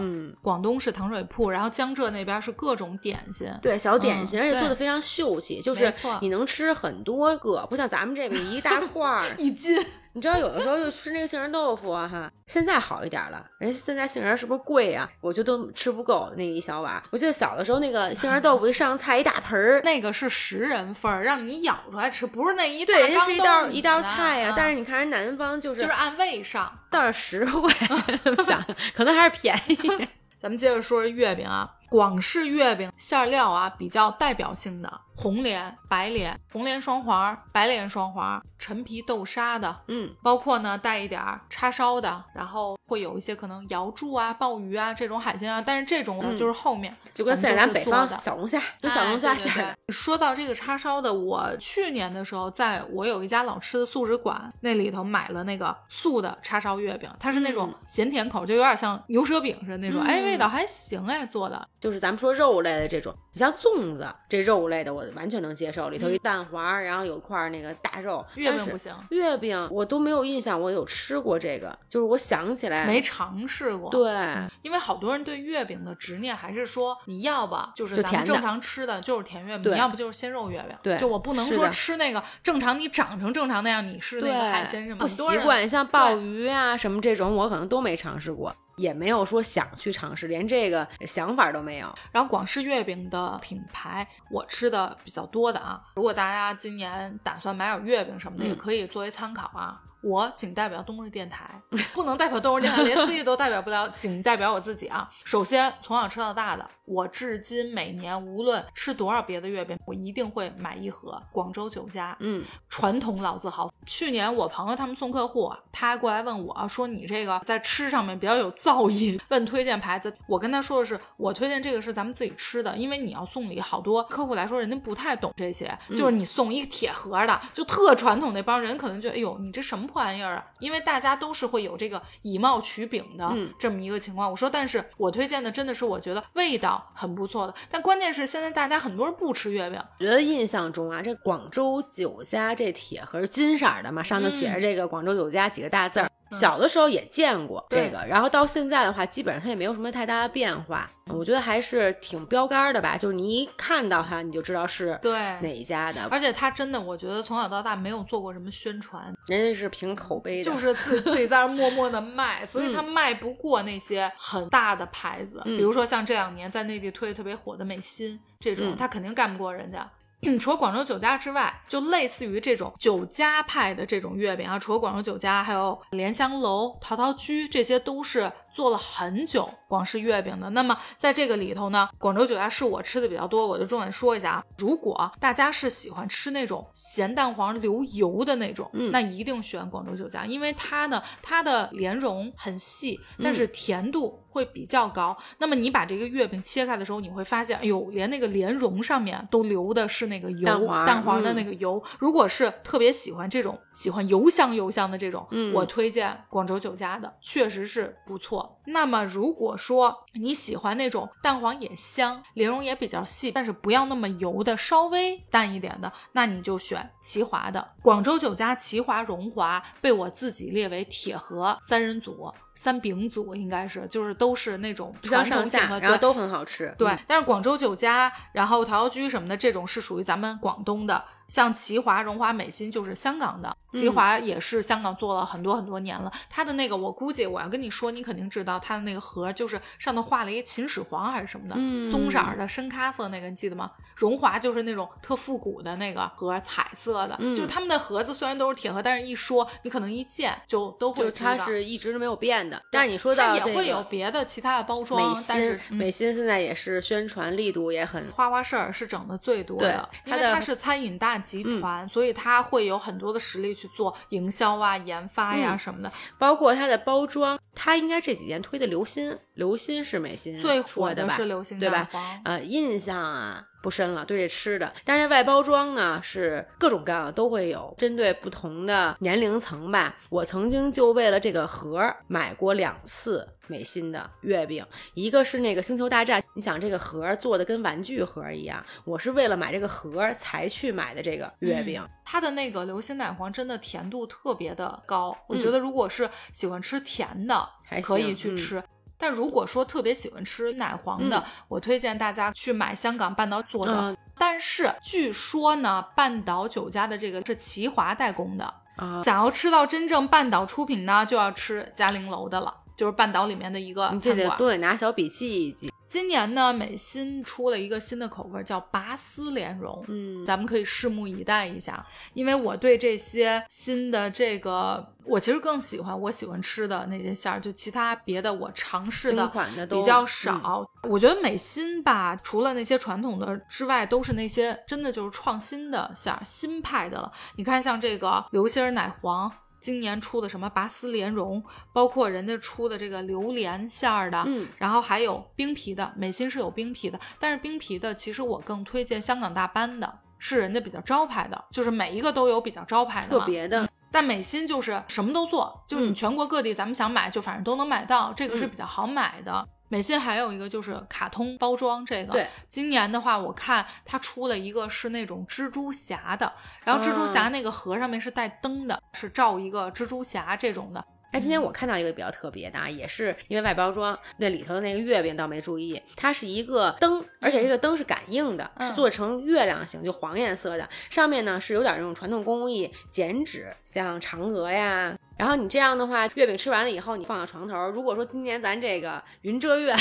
嗯，广东是糖水铺，然后江浙那边是各种点心。对，小点心，嗯而且做的非常秀气，就是你能吃很多个，不像咱们这边一大块儿。[LAUGHS] 一斤，[LAUGHS] 你知道有的时候就吃那个杏仁豆腐啊，哈，现在好一点了，人家现在杏仁是不是贵啊？我觉得都吃不够那一小碗。我记得小的时候那个杏仁豆腐一上菜一大盆儿，[LAUGHS] 那个是十人份儿，让你舀出来吃，不是那一大对，人家是一道一道菜呀、啊但是你看人南方就是就是按位上。到了十块，这么想 [LAUGHS] 可能还是便宜。[LAUGHS] 咱们接着说月饼啊，广式月饼馅儿料啊比较代表性的红莲、白莲、红莲双黄、白莲双黄、陈皮豆沙的，嗯，包括呢带一点儿叉烧的，然后会有一些可能瑶柱啊、鲍鱼啊这种海鲜啊，但是这种就是后面就跟现在咱北方的小龙虾，有小龙虾馅儿的。对说到这个叉烧的，我去年的时候，在我有一家老吃的素食馆，那里头买了那个素的叉烧月饼，它是那种嗯咸甜口，就有点像牛舌饼似的那种，嗯哎，味道还行哎，做的。就是咱们说肉类的这种，你像粽子这肉类的，我完全能接受，里头一蛋黄，然后有块儿那个大肉。月饼不行，月饼我都没有印象，我有吃过这个，就是我想起来没尝试过。对，因为好多人对月饼的执念还是说，你要吧就是咱们正常吃的就是甜月饼，你要不就是鲜肉月饼。对就我不能说吃那个正常你长成正常那样，你是那，个海鲜什么不很多人习惯，像鲍鱼啊什么这种，我可能都没尝试过，也没有说想去尝试，连这个想法都没有。然后广式月饼的品牌，我吃的比较多的啊。如果大家今年打算买点月饼什么的，嗯也可以作为参考啊。我仅代表东日电台，不能代表东日电台，连自己都代表不了，仅代表我自己啊。首先，从小吃到大的，我至今每年无论吃多少别的月饼，我一定会买一盒广州酒家嗯，传统老字号去年我朋友他们送客户，他过来问我说：“你这个在吃上面比较有造诣，问推荐牌子。”我跟他说的是，我推荐这个是咱们自己吃的，因为你要送礼，好多客户来说人家不太懂这些，就是你送一个铁盒的，就特传统那帮人可能觉得，哎呦，你这什么破玩意儿啊？因为大家都是会有这个以貌取饼的这么一个情况。我说，但是我推荐的真的是我觉得味道很不错的，但关键是现在大家很多人不吃月饼。觉得印象中啊，这广州酒家这铁盒金色的嘛，上头写着这个广州酒家几个大字儿。小的时候也见过这个，然后到现在的话，基本上它也没有什么太大的变化。我觉得还是挺标杆的吧，就是你一看到它，你就知道是对哪一家的。而且它真的，我觉得从小到大没有做过什么宣传，人家是凭口碑的，就是自 [LAUGHS] 自己在那默默的卖，所以它卖不过那些很大的牌子。比如说像这两年在内地推的特别火的美心这种，它肯定干不过人家。[CLEARS THROAT] 除了广州酒家之外，就类似于这种酒家派的这种月饼啊，除了广州酒家，还有莲香楼、陶陶居，这些都是。做了很久广式月饼的，那么在这个里头呢，广州酒家是我吃的比较多，我就重点说一下啊。如果大家是喜欢吃那种咸蛋黄流油的那种，那一定选广州酒家，因为它呢，它的莲蓉很细，但是甜度会比较高。那么你把这个月饼切开的时候，你会发现，哎呦，连那个莲蓉上面都流的是那个油，蛋黄的那个油。如果是特别喜欢这种喜欢油香油香的这种，我推荐广州酒家的，确实是不错。那么，如果说你喜欢那种蛋黄也香，莲蓉也比较细，但是不要那么油的，稍微淡一点的，那你就选奇华的。广州酒家奇华荣华，被我自己列为铁盒三人组、三饼组，应该是就是都是那种比较上下，然后都很好吃。对，但是广州酒家，然后陶窑居什么的这种是属于咱们广东的。像齐华、荣华、美心就是香港的，齐华也是香港做了很多很多年了。它的那个，我估计我要跟你说，你肯定知道，它的那个盒就是上头画了一个秦始皇还是什么的，棕色的深咖色那个，你记得吗？荣华就是那种特复古的那个盒，彩色的，就是他们的盒子虽然都是铁盒，但是一说你可能一见就都会知道，它是一直都没有变的。但是你说到也会有别的其他的包装，美心美心现在也是宣传力度也很花花事儿是整的最多的，因为它是餐饮大集团，所以。所以它会有很多的实力去做营销啊、研发呀什么的，包括它的包装。它应该这几年推的流心，流心是美心最火的吧？是流心对吧？呃，印象啊不深了，对这吃的。但是外包装呢是各种各样的都会有，针对不同的年龄层吧。我曾经就为了这个盒买过两次。美心的月饼，一个是那个星球大战，你想这个盒做的跟玩具盒一样，我是为了买这个盒才去买的这个月饼。它的那个流心奶黄真的甜度特别的高，我觉得如果是喜欢吃甜的，可以去吃。但如果说特别喜欢吃奶黄的，我推荐大家去买香港半岛做的。但是据说呢，半岛酒家的这个是齐华代工的啊，想要吃到真正半岛出品呢，就要吃嘉陵楼的了。就是半岛里面的一个，你这得都得拿小笔记一记。今年呢，美心出了一个新的口味，叫拔丝莲蓉，嗯，咱们可以拭目以待一下。因为我对这些新的这个，我其实更喜欢我喜欢吃的那些馅儿，就其他别的我尝试的比较少。我觉得美心吧，除了那些传统的之外，都是那些真的就是创新的馅儿，新派的了。你看，像这个流心奶黄。今年出的什么拔丝莲蓉，包括人家出的这个榴莲馅儿的，嗯，然后还有冰皮的，美心是有冰皮的，但是冰皮的其实我更推荐香港大班的，是人家比较招牌的，就是每一个都有比较招牌的，特别的。但美心就是什么都做，就是你全国各地咱们想买就反正都能买到，这个是比较好买的。美心还有一个就是卡通包装，这个对，今年的话，我看它出了一个是那种蜘蛛侠的，然后蜘蛛侠那个盒上面是带灯的，是照一个蜘蛛侠这种的。哎，今天我看到一个比较特别的啊，也是因为外包装那里头的那个月饼倒没注意，它是一个灯，而且这个灯是感应的，是做成月亮形，就黄颜色的，上面呢是有点那种传统工艺剪纸，像嫦娥呀。然后你这样的话，月饼吃完了以后，你放到床头。如果说今年咱这个云遮月，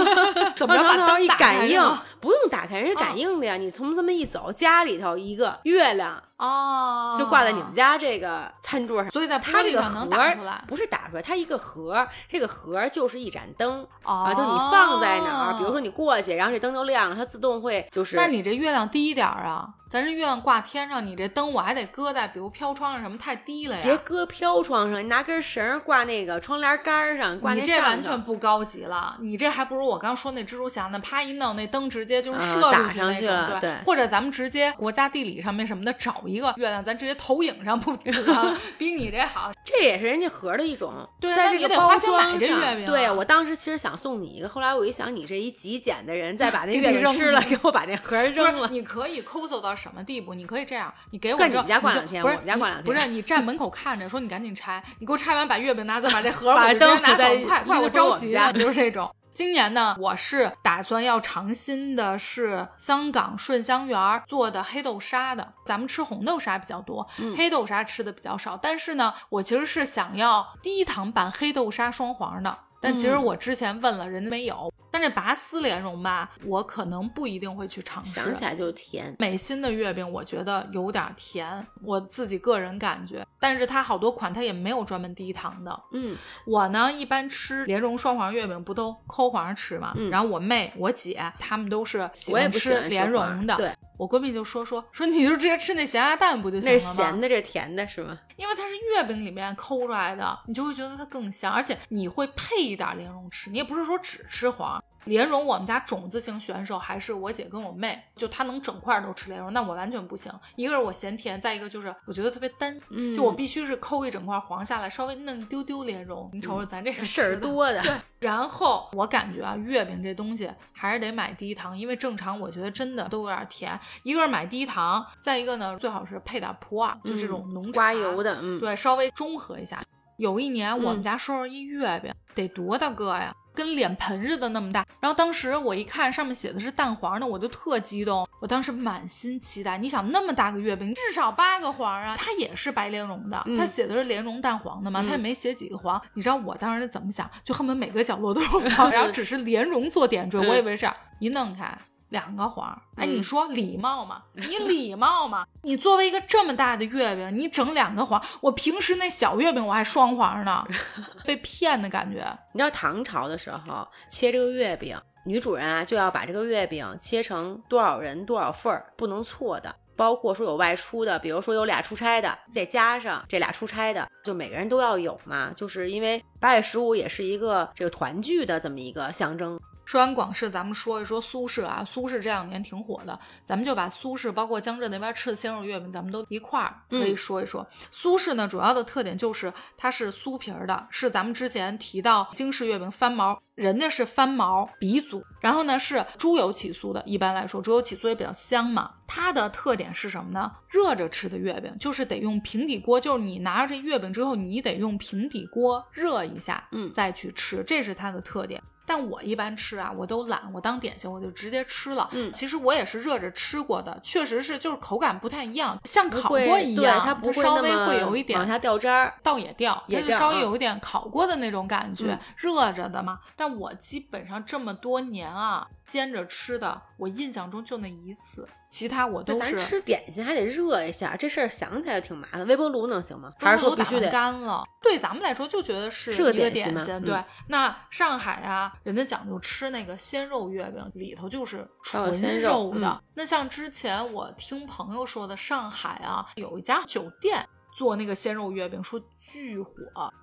[LAUGHS] 怎么着把灯一感应，[LAUGHS] 不用打开，人家感应的呀。你从这么一走，家里头一个月亮哦，就挂在你们家这个餐桌上，所以在它这个盒能打出来，不是打出来，它一个盒，这个盒就是一盏灯啊，就你放在哪儿，比如说你过去，然后这灯就亮了，它自动会就是。那你这月亮低一点儿啊？咱这月亮挂天上，你这灯我还得搁在比如飘窗上什么，太低了呀。别搁飘窗上，你拿根绳挂那个窗帘杆上，挂那上。你这完全不高级了，你这还不如我刚说那蜘蛛侠呢，啪一弄，那灯直接就是射出去那种，对。或者咱们直接国家地理上面什么的找一个月亮，咱直接投影上不 [LAUGHS] 比你这好。这也是人家盒的一种，对，在这个包装上。对，我当时其实想送你一个，后来我一想，你这一极简的人，再把那 [LAUGHS] 月饼吃了，给我把那盒扔了。你可以抠搜到什么地步？你可以。这样，你给我在你们家挂两天，不是我们家挂两天，不是你站门口看着，[LAUGHS] 说你赶紧拆，你给我拆完把月饼拿走，把这盒把灯拿走，快快，我着急了，就是这种。[LAUGHS] 今年呢，我是打算要尝新的是香港顺香园做的黑豆沙的，咱们吃红豆沙比较多，黑豆沙吃的比较少。但是呢，我其实是想要低糖版黑豆沙双黄的。但其实我之前问了，人家没有。但这拔丝莲蓉吧，我可能不一定会去尝试。想起来就甜。美心的月饼，我觉得有点甜，我自己个人感觉。但是它好多款它也没有专门低糖的。嗯，我呢一般吃莲蓉双黄月饼不都抠黄吃嘛？然后我妹、我姐她们都是喜欢吃莲蓉的。对。我闺蜜就说说说，你就直接吃那咸鸭蛋不就行了吗？那是咸的，这甜的是吗？因为它是月饼里面抠出来的，你就会觉得它更香，而且你会配一点莲蓉吃，你也不是说只吃黄。莲蓉，我们家种子型选手还是我姐跟我妹，就她能整块都吃莲蓉，那我完全不行。一个是我嫌甜，再一个就是我觉得特别单，就我必须是抠一整块黄下来，稍微弄一丢丢莲蓉。你瞅瞅咱这个事儿多的。对，然后我感觉啊，月饼这东西还是得买低糖，因为正常我觉得真的都有点甜。一个是买低糖，再一个呢，最好是配点普洱，就这种浓刮油的，嗯，对，稍微中和一下。有一年我们家收了一月饼，得多大个呀？跟脸盆似的那么大，然后当时我一看上面写的是蛋黄的，我就特激动，我当时满心期待。你想那么大个月饼，至少八个黄啊，它也是白莲蓉的，它写的是莲蓉蛋黄的嘛，它也没写几个黄。你知道我当时怎么想？就恨不得每个角落都是黄，然后只是莲蓉做点缀，我以为是一弄开。两个黄，哎，你说礼貌吗？你礼貌吗？[LAUGHS] 你作为一个这么大的月饼，你整两个黄，我平时那小月饼我还双黄呢，[LAUGHS] 被骗的感觉。你知道唐朝的时候切这个月饼，女主人啊就要把这个月饼切成多少人多少份儿，不能错的。包括说有外出的，比如说有俩出差的，得加上这俩出差的，就每个人都要有嘛。就是因为八月十五也是一个这个团聚的这么一个象征。说完广式，咱们说一说苏式啊。苏式这两年挺火的，咱们就把苏式，包括江浙那边吃的鲜肉月饼，咱们都一块儿可以说一说。苏式呢，主要的特点就是它是酥皮儿的，是咱们之前提到京式月饼翻毛，人家是翻毛鼻祖，然后呢是猪油起酥的。一般来说，猪油起酥也比较香嘛。它的特点是什么呢？热着吃的月饼，就是得用平底锅，就是你拿着这月饼之后，你得用平底锅热一下，嗯，再去吃，这是它的特点。但我一般吃啊，我都懒，我当点心我就直接吃了。嗯，其实我也是热着吃过的，确实是就是口感不太一样，像烤过一样，它不稍微会有一点往下掉渣儿，倒也掉，也是稍微有一点烤过的那种感觉，热着的嘛。但我基本上这么多年啊，煎着吃的，我印象中就那一次。其他我都是。咱吃点心还得热一下，这事儿想起来挺麻烦。微波炉能行吗？还是说必须得干了？对咱们来说就觉得是一个点心。对，那上海啊，人家讲究吃那个鲜肉月饼，里头就是纯肉的。那像之前我听朋友说的，上海啊有一家酒店。做那个鲜肉月饼，说巨火，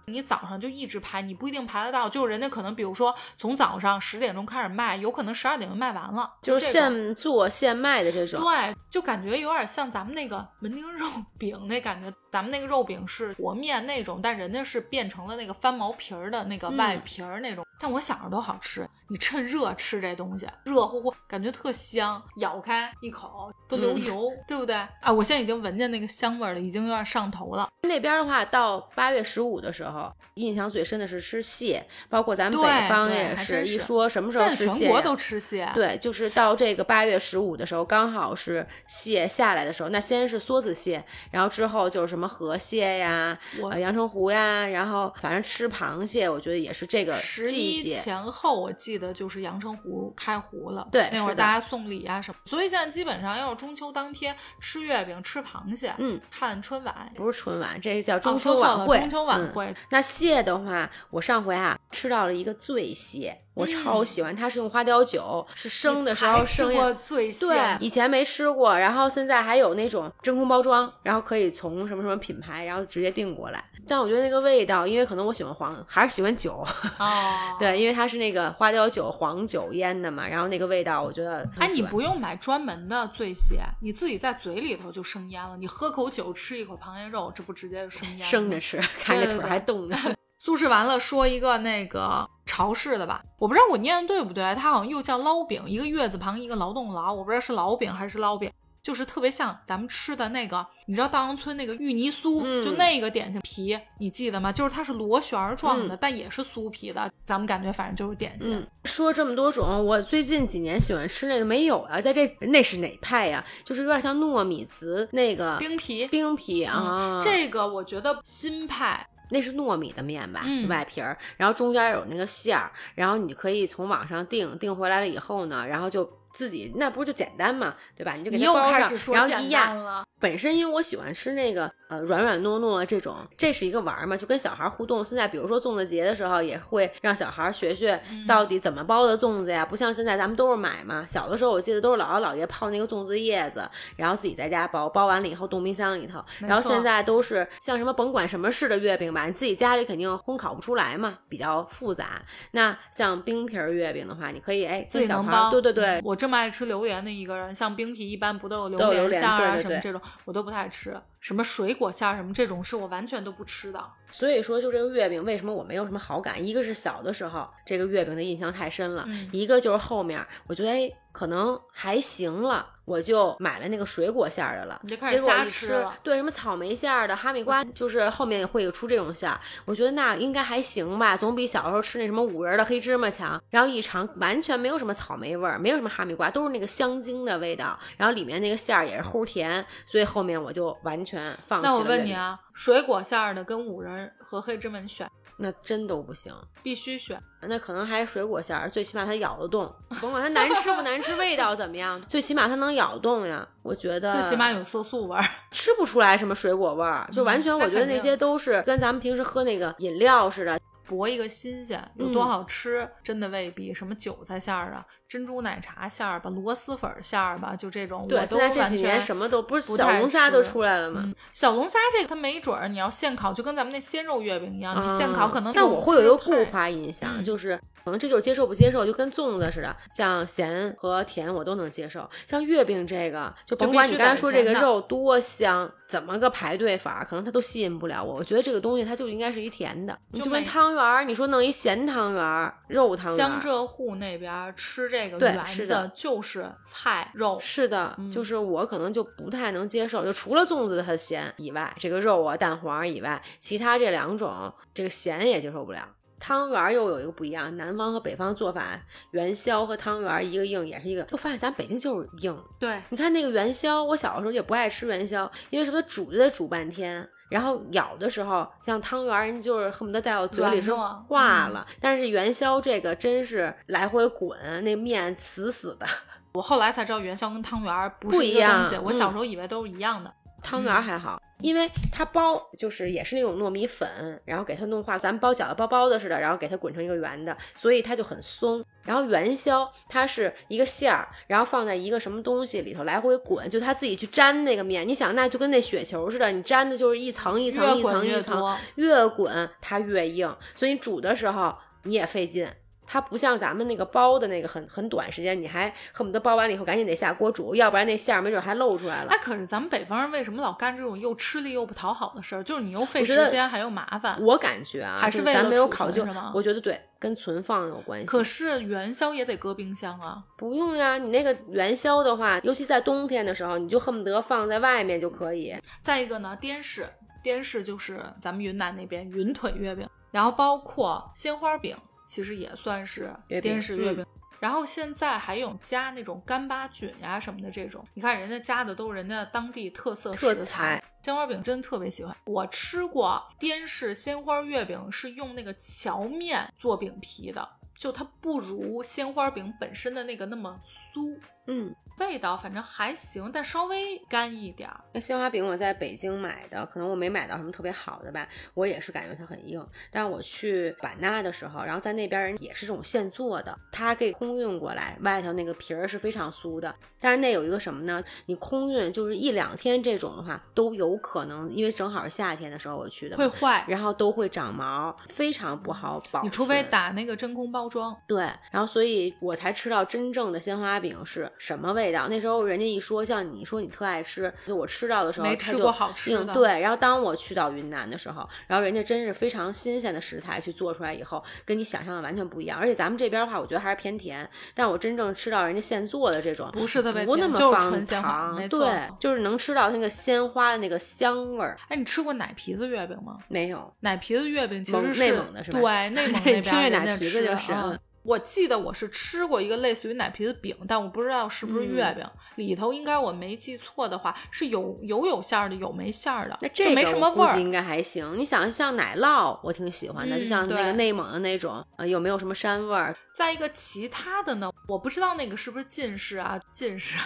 你早上就一直排，你不一定排得到，就是人家可能比如说从早上十点钟开始卖，有可能十二点就卖完了，就是现做现卖的这种。对，就感觉有点像咱们那个门钉肉饼那感觉，咱们那个肉饼是和面那种，但人家是变成了那个翻毛皮儿的那个外皮儿那种。但我想着都好吃，你趁热吃这东西，热乎乎，感觉特香，咬开一口都流油，对不对？啊，我现在已经闻见那个香味了，已经有点上头了。那边的话，到八月十五的时候，印象最深的是吃蟹，包括咱们北方也是一说什么时候吃蟹，全国都吃蟹。对，就是到这个八月十五的时候，刚好是蟹下来的时候，那先是梭子蟹，然后之后就是什么河蟹呀、我呃阳澄湖呀，然后反正吃螃蟹，我觉得也是这个十一季节。前后，我记得就是阳澄湖开湖了，对那会儿大家送礼啊什么，所以现在基本上要是中秋当天吃月饼、吃螃蟹，嗯，看春晚。不是春晚，这个叫中秋晚会。中秋晚嗯会，那蟹的话，我上回啊吃到了一个醉蟹，我超喜欢，它是用花雕酒，是生的时候生过醉蟹，对，以前没吃过，然后现在还有那种真空包装，然后可以从什么什么品牌，然后直接订过来。但我觉得那个味道，因为可能我喜欢黄，还是喜欢酒，哦。[LAUGHS] 对，因为它是那个花雕酒、黄酒腌的嘛，然后那个味道我觉得哎，你不用买专门的醉蟹，你自己在嘴里头就生腌了。你喝口酒，吃一口螃蟹肉，这不直接就生腌？生着吃，看着腿儿还动呢。苏轼完了，说一个那个潮式的吧，我不知道我念的对不对，它好像又叫捞饼，一个月字旁一个劳动劳，我不知道是老饼还是捞饼，就是特别像咱们吃的那个，你知道稻香村那个芋泥酥，嗯就那个点心皮，你记得吗？就是它是螺旋儿状的，嗯但也是酥皮的，咱们感觉反正就是点心。嗯，说这么多种，我最近几年喜欢吃那个没有啊，在这那是哪派呀、就是有点像糯米糍那个冰皮，冰皮啊，这个我觉得新派，那是糯米的面吧，嗯外皮儿，然后中间有那个馅儿，然后你就可以从网上订，订回来了以后呢，然后就自己那不是就简单嘛，对吧？你就给它包上然后一压。了。本身因为我喜欢吃那个呃软软糯糯这种，这是一个玩儿嘛，就跟小孩儿互动。现在比如说粽子节的时候，也会让小孩儿学学嗯到底怎么包的粽子呀，不像现在咱们都是买嘛。小的时候我记得都是姥姥姥爷泡那个粽子叶子，然后自己在家包，包完了以后冻冰箱里头。然后现在都是像什么甭管什么式的月饼吧，你自己家里肯定烘烤不出来嘛，比较复杂。那像冰皮儿月饼的话，你可以哎自己能包，对对对，我这么爱吃榴莲的一个人，像冰皮一般不都有榴莲莲馅儿啊什么这种，我都不太吃。什么水果馅儿什么这种是我完全都不吃的。所以说，就这个月饼，为什么我没有什么好感？一个是小的时候这个月饼的印象太深了，嗯一个就是后面我觉得哎可能还行了，我就买了那个水果馅儿的了。你就开始结果一吃瞎吃，对什么草莓馅儿的、哈密瓜，就是后面会有出这种馅儿，我觉得那应该还行吧，总比小时候吃那什么五仁的黑芝麻强。然后一尝，完全没有什么草莓味儿，没有什么哈密瓜，都是那个香精的味道。然后里面那个馅儿也是齁甜，所以后面我就完全放弃了。那我问你，啊，水果馅儿的跟五仁和黑芝麻你选，那真都不行。必须选。那可能还是水果馅儿，最起码它咬得动，甭管它难吃不难吃，味道怎么样，最起码它能咬动呀。我觉得最起码有色素味儿。[LAUGHS] 吃不出来什么水果味儿，就完全我觉得那些都是跟咱们平时喝那个饮料似的。博一个新鲜，有多好吃，真的未必。什么韭菜馅儿啊，珍珠奶茶馅儿吧，螺蛳粉馅儿吧，就这种，对，我都现在这几年什么都不是小龙虾都出来了吗？嗯，小龙虾这个它没准儿你要现烤，就跟咱们那鲜肉月饼一样，你现烤可能但我会有一个固化印象，嗯就是可能这就是接受不接受，就跟粽子似的，像咸和甜我都能接受。像月饼这个，就甭管你刚才说这个肉多香，怎么个排队法，可能它都吸引不了我。我觉得这个东西它就应该是一甜的，就就跟汤圆儿，你说弄一咸汤圆儿、肉汤圆儿，江浙沪那边吃这个对是的就是菜肉，是的，嗯就是我可能就不太能接受，就除了粽子它咸以外，这个肉啊蛋黄以外，其他这两种这个咸也接受不了。汤圆儿又有一个不一样，南方和北方做法，元宵和汤圆儿一个硬也是一个。我发现咱北京就是硬，对，你看那个元宵，我小的时候也不爱吃元宵，因为什么煮就得煮半天。然后咬的时候，像汤圆儿，人就是恨不得带到嘴里是化了。但是元宵这个真是来回滚，那面死死的。我后来才知道元宵跟汤圆儿不是一个东西，我嗯小时候以为都是一样的。汤圆儿还好，因为它包就是也是那种糯米粉，然后给它弄化，咱们包饺子包包子似的，然后给它滚成一个圆的，所以它就很松。然后元宵它是一个馅儿，然后放在一个什么东西里头来回滚，就它自己去粘那个面。你想，那就跟那雪球似的，你粘的就是一层一层一层一层，越滚它越硬，所以你煮的时候你也费劲。它不像咱们那个包的那个很很短时间，你还恨不得包完了以后赶紧得下锅煮，要不然那馅儿没准还露出来了哎，。可是咱们北方人为什么老干这种又吃力又不讨好的事儿？就是你又费时间还又麻烦。我感觉啊，还是咱为了储没有考究我觉得对，跟存放有关系。可是元宵也得搁冰箱啊。不用呀，你那个元宵的话，尤其在冬天的时候，你就恨不得放在外面就可以。再一个呢，滇式，滇式就是咱们云南那边云腿月饼，然后包括鲜花饼，其实也算是滇式月饼。然后现在还有加那种干巴菌呀什么的这种，你看人家加的都是人家当地特色食材材。鲜花饼真的特别喜欢，我吃过滇式鲜花月饼是用那个荞面做饼皮的，就它不如鲜花饼本身的那个那么酥，嗯，味道反正还行，但稍微干一点儿。那鲜花饼我在北京买的，可能我没买到什么特别好的吧，我也是感觉它很硬。但是我去版纳的时候，然后在那边人也是这种现做的，它可以空运过来，外头那个皮儿是非常酥的。但是那有一个什么呢？你空运就是一两天这种的话，都有可能，因为正好是夏天的时候我去的，会坏，然后都会长毛，非常不好保。你除非打那个真空包装。对，然后所以我才吃到真正的鲜花饼是什么味道。那时候人家一说，像你说你特爱吃，就我吃到的时候，没吃过好吃的硬对，然后当我去到云南的时候，然后人家真是非常新鲜的食材去做出来以后，跟你想象的完全不一样。而且咱们这边的话，我觉得还是偏甜，但我真正吃到人家现做的这种，不是特别不那么放糖，对，就是能吃到那个鲜花的那个香味儿。哎，你吃过奶皮子月饼吗？没有，奶皮子月饼其实是内蒙的是吧对，内蒙 [LAUGHS] 那边听着奶皮子吃就是嗯嗯我记得我是吃过一个类似于奶皮子饼，但我不知道是不是月嗯饼，里头应该我没记错的话是有有有馅儿的，有没馅儿的，那这个没什么味儿。应该还行。你想像奶酪，我挺喜欢的，就嗯像那个内蒙的那种，呃，有没有什么膻味儿？再一个其他的呢，我不知道那个是不是近视啊，近视，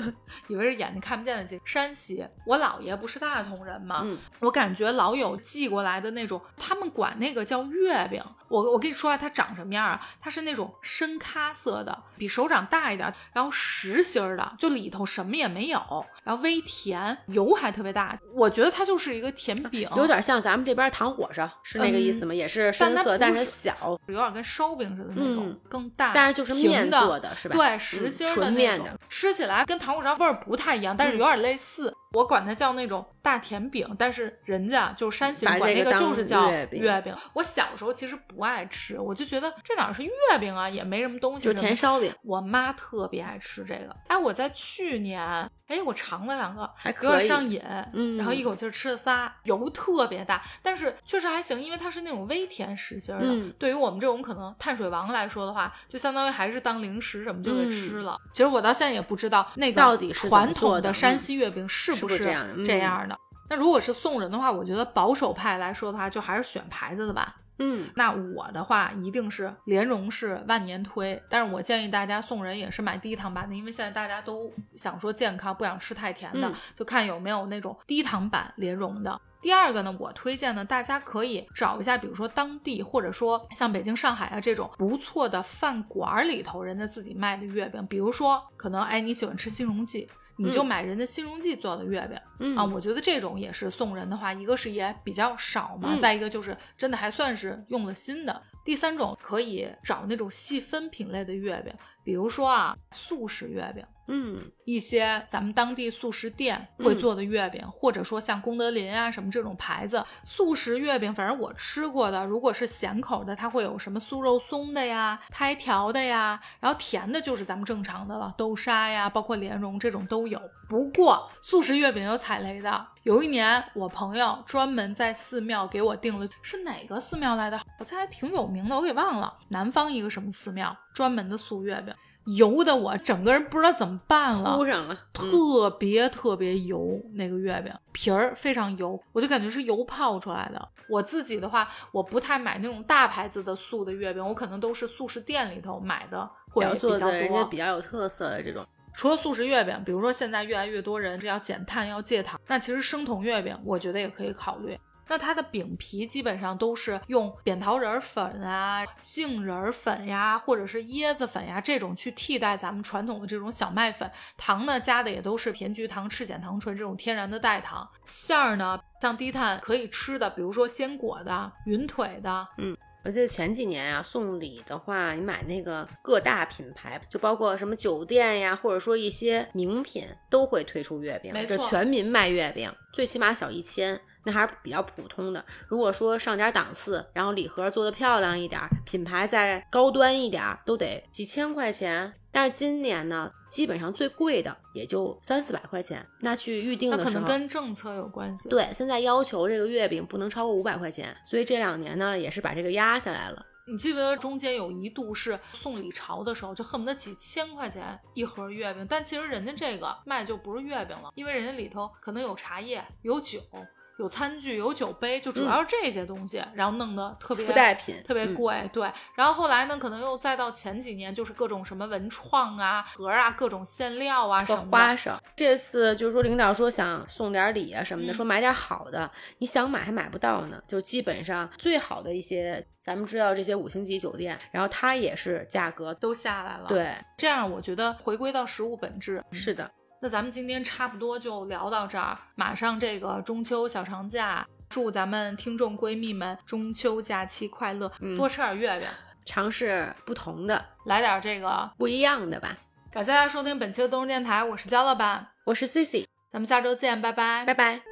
[LAUGHS] 以为是眼睛看不见的近。山西，我姥爷不是大同人吗？嗯我感觉老有寄过来的那种，他们管那个叫月饼。我我跟你说啊，它长什么样啊？它是那种深咖色的，比手掌大一点，然后实心儿的，就里头什么也没有，然后微甜，油还特别大。我觉得它就是一个甜饼，有点像咱们这边糖火烧，是那个意思吗？也是深色，嗯但是是小，有点跟烧饼似的那种，嗯更大，但是就是平面的做的是吧？对，实心儿的那种，面的吃起来跟糖火烧味儿不太一样，但是有点类似。我管它叫那种大甜饼，但是人家就是山西人把管那个这个就是叫月饼饼。我小时候其实不爱吃，我就觉得这哪是月饼啊，也没什么东西。就是甜。烧饼，我妈特别爱吃这个，哎，我在去年，哎，我尝了两个，还有点可以上瘾，嗯然后一口气吃了仨，油特别大，但是确实还行，因为它是那种微甜实心儿的。嗯对于我们这种可能碳水王来说的话，就相当于还是当零食什么就给嗯吃了。其实我到现在也不知道那个到底传统的山嗯西月饼是不是这样的嗯这样的。那如果是送人的话，我觉得保守派来说的话，就还是选牌子的吧。嗯，那我的话一定是莲蓉是万年推，但是我建议大家送人也是买低糖版的，因为现在大家都想说健康，不想吃太甜的，嗯就看有没有那种低糖版莲蓉的。第二个呢，我推荐呢，大家可以找一下，比如说当地或者说像北京、上海啊这种不错的饭馆里头人家自己卖的月饼，比如说可能哎你喜欢吃新荣记。你就嗯。买人家新荣记做的月饼、嗯。啊，我觉得这种也是送人的话，一个是也比较少嘛，嗯。再一个就是真的还算是用了心的。第三种可以找那种细分品类的月饼，比如说啊素食月饼，嗯一些咱们当地素食店会做的月饼，或者说像功德林啊什么这种牌子素食月饼，反正我吃过的，如果是咸口的，它会有什么酥肉松的呀、胎条的呀，然后甜的就是咱们正常的了，豆沙呀，包括莲蓉这种都有。不过素食月饼有踩雷的，有一年我朋友专门在寺庙给我订了，是哪个寺庙来的？好像还挺有名的，我给忘了，南方一个什么寺庙专门的素月饼。油的我整个人不知道怎么办了，特别特别油，那个月饼皮儿非常油，我就感觉是油泡出来的。我自己的话，我不太买那种大牌子的素的月饼，我可能都是素食店里头买的会要比较做的人家多。比较有特色的这种，除了素食月饼，比如说现在越来越多人是要减碳、要戒糖，那其实生酮月饼我觉得也可以考虑。那它的饼皮基本上都是用扁桃仁儿粉啊、杏仁儿粉呀，或者是椰子粉呀这种去替代咱们传统的这种小麦粉。糖呢加的也都是甜菊糖、赤藓糖醇这种天然的代糖。馅儿呢，像低碳可以吃的，比如说坚果的、云腿的，嗯我记得前几年啊，送礼的话，你买那个各大品牌，就包括什么酒店呀，或者说一些名品，都会推出月饼，没错就全民卖月饼，最起码小一千，那还是比较普通的。如果说上点档次，然后礼盒做的漂亮一点，品牌再高端一点，都得几千块钱。但是今年呢，基本上最贵的也就三四百块钱，那去预定的时候，可能跟政策有关系。对，现在要求这个月饼不能超过五百块钱，所以这两年呢也是把这个压下来了。你记不记得中间有一度是送礼潮的时候，就恨不得几千块钱一盒月饼，但其实人家这个卖就不是月饼了，因为人家里头可能有茶叶、有酒。有餐具，有酒杯，就主要是这些东西，然后弄得特别附带品，特别贵。对，然后后来呢，可能又再到前几年，就是各种什么文创啊、盒啊、各种馅料啊、什么花生。这次就是说，领导说想送点礼啊什么的，嗯说买点好的，你想买还买不到呢。就基本上最好的一些，咱们知道这些五星级酒店，然后它也是价格都下来了。，对，这样我觉得回归到食物本质。是的。那咱们今天差不多就聊到这儿，马上这个中秋小长假，祝咱们听众闺蜜们中秋假期快乐，嗯多吃点月饼，尝试不同的、来点这个。不一样的吧。感谢大家收听本期的东日电台，我是焦老板，我是 Cici，咱们下周见，拜拜，拜拜。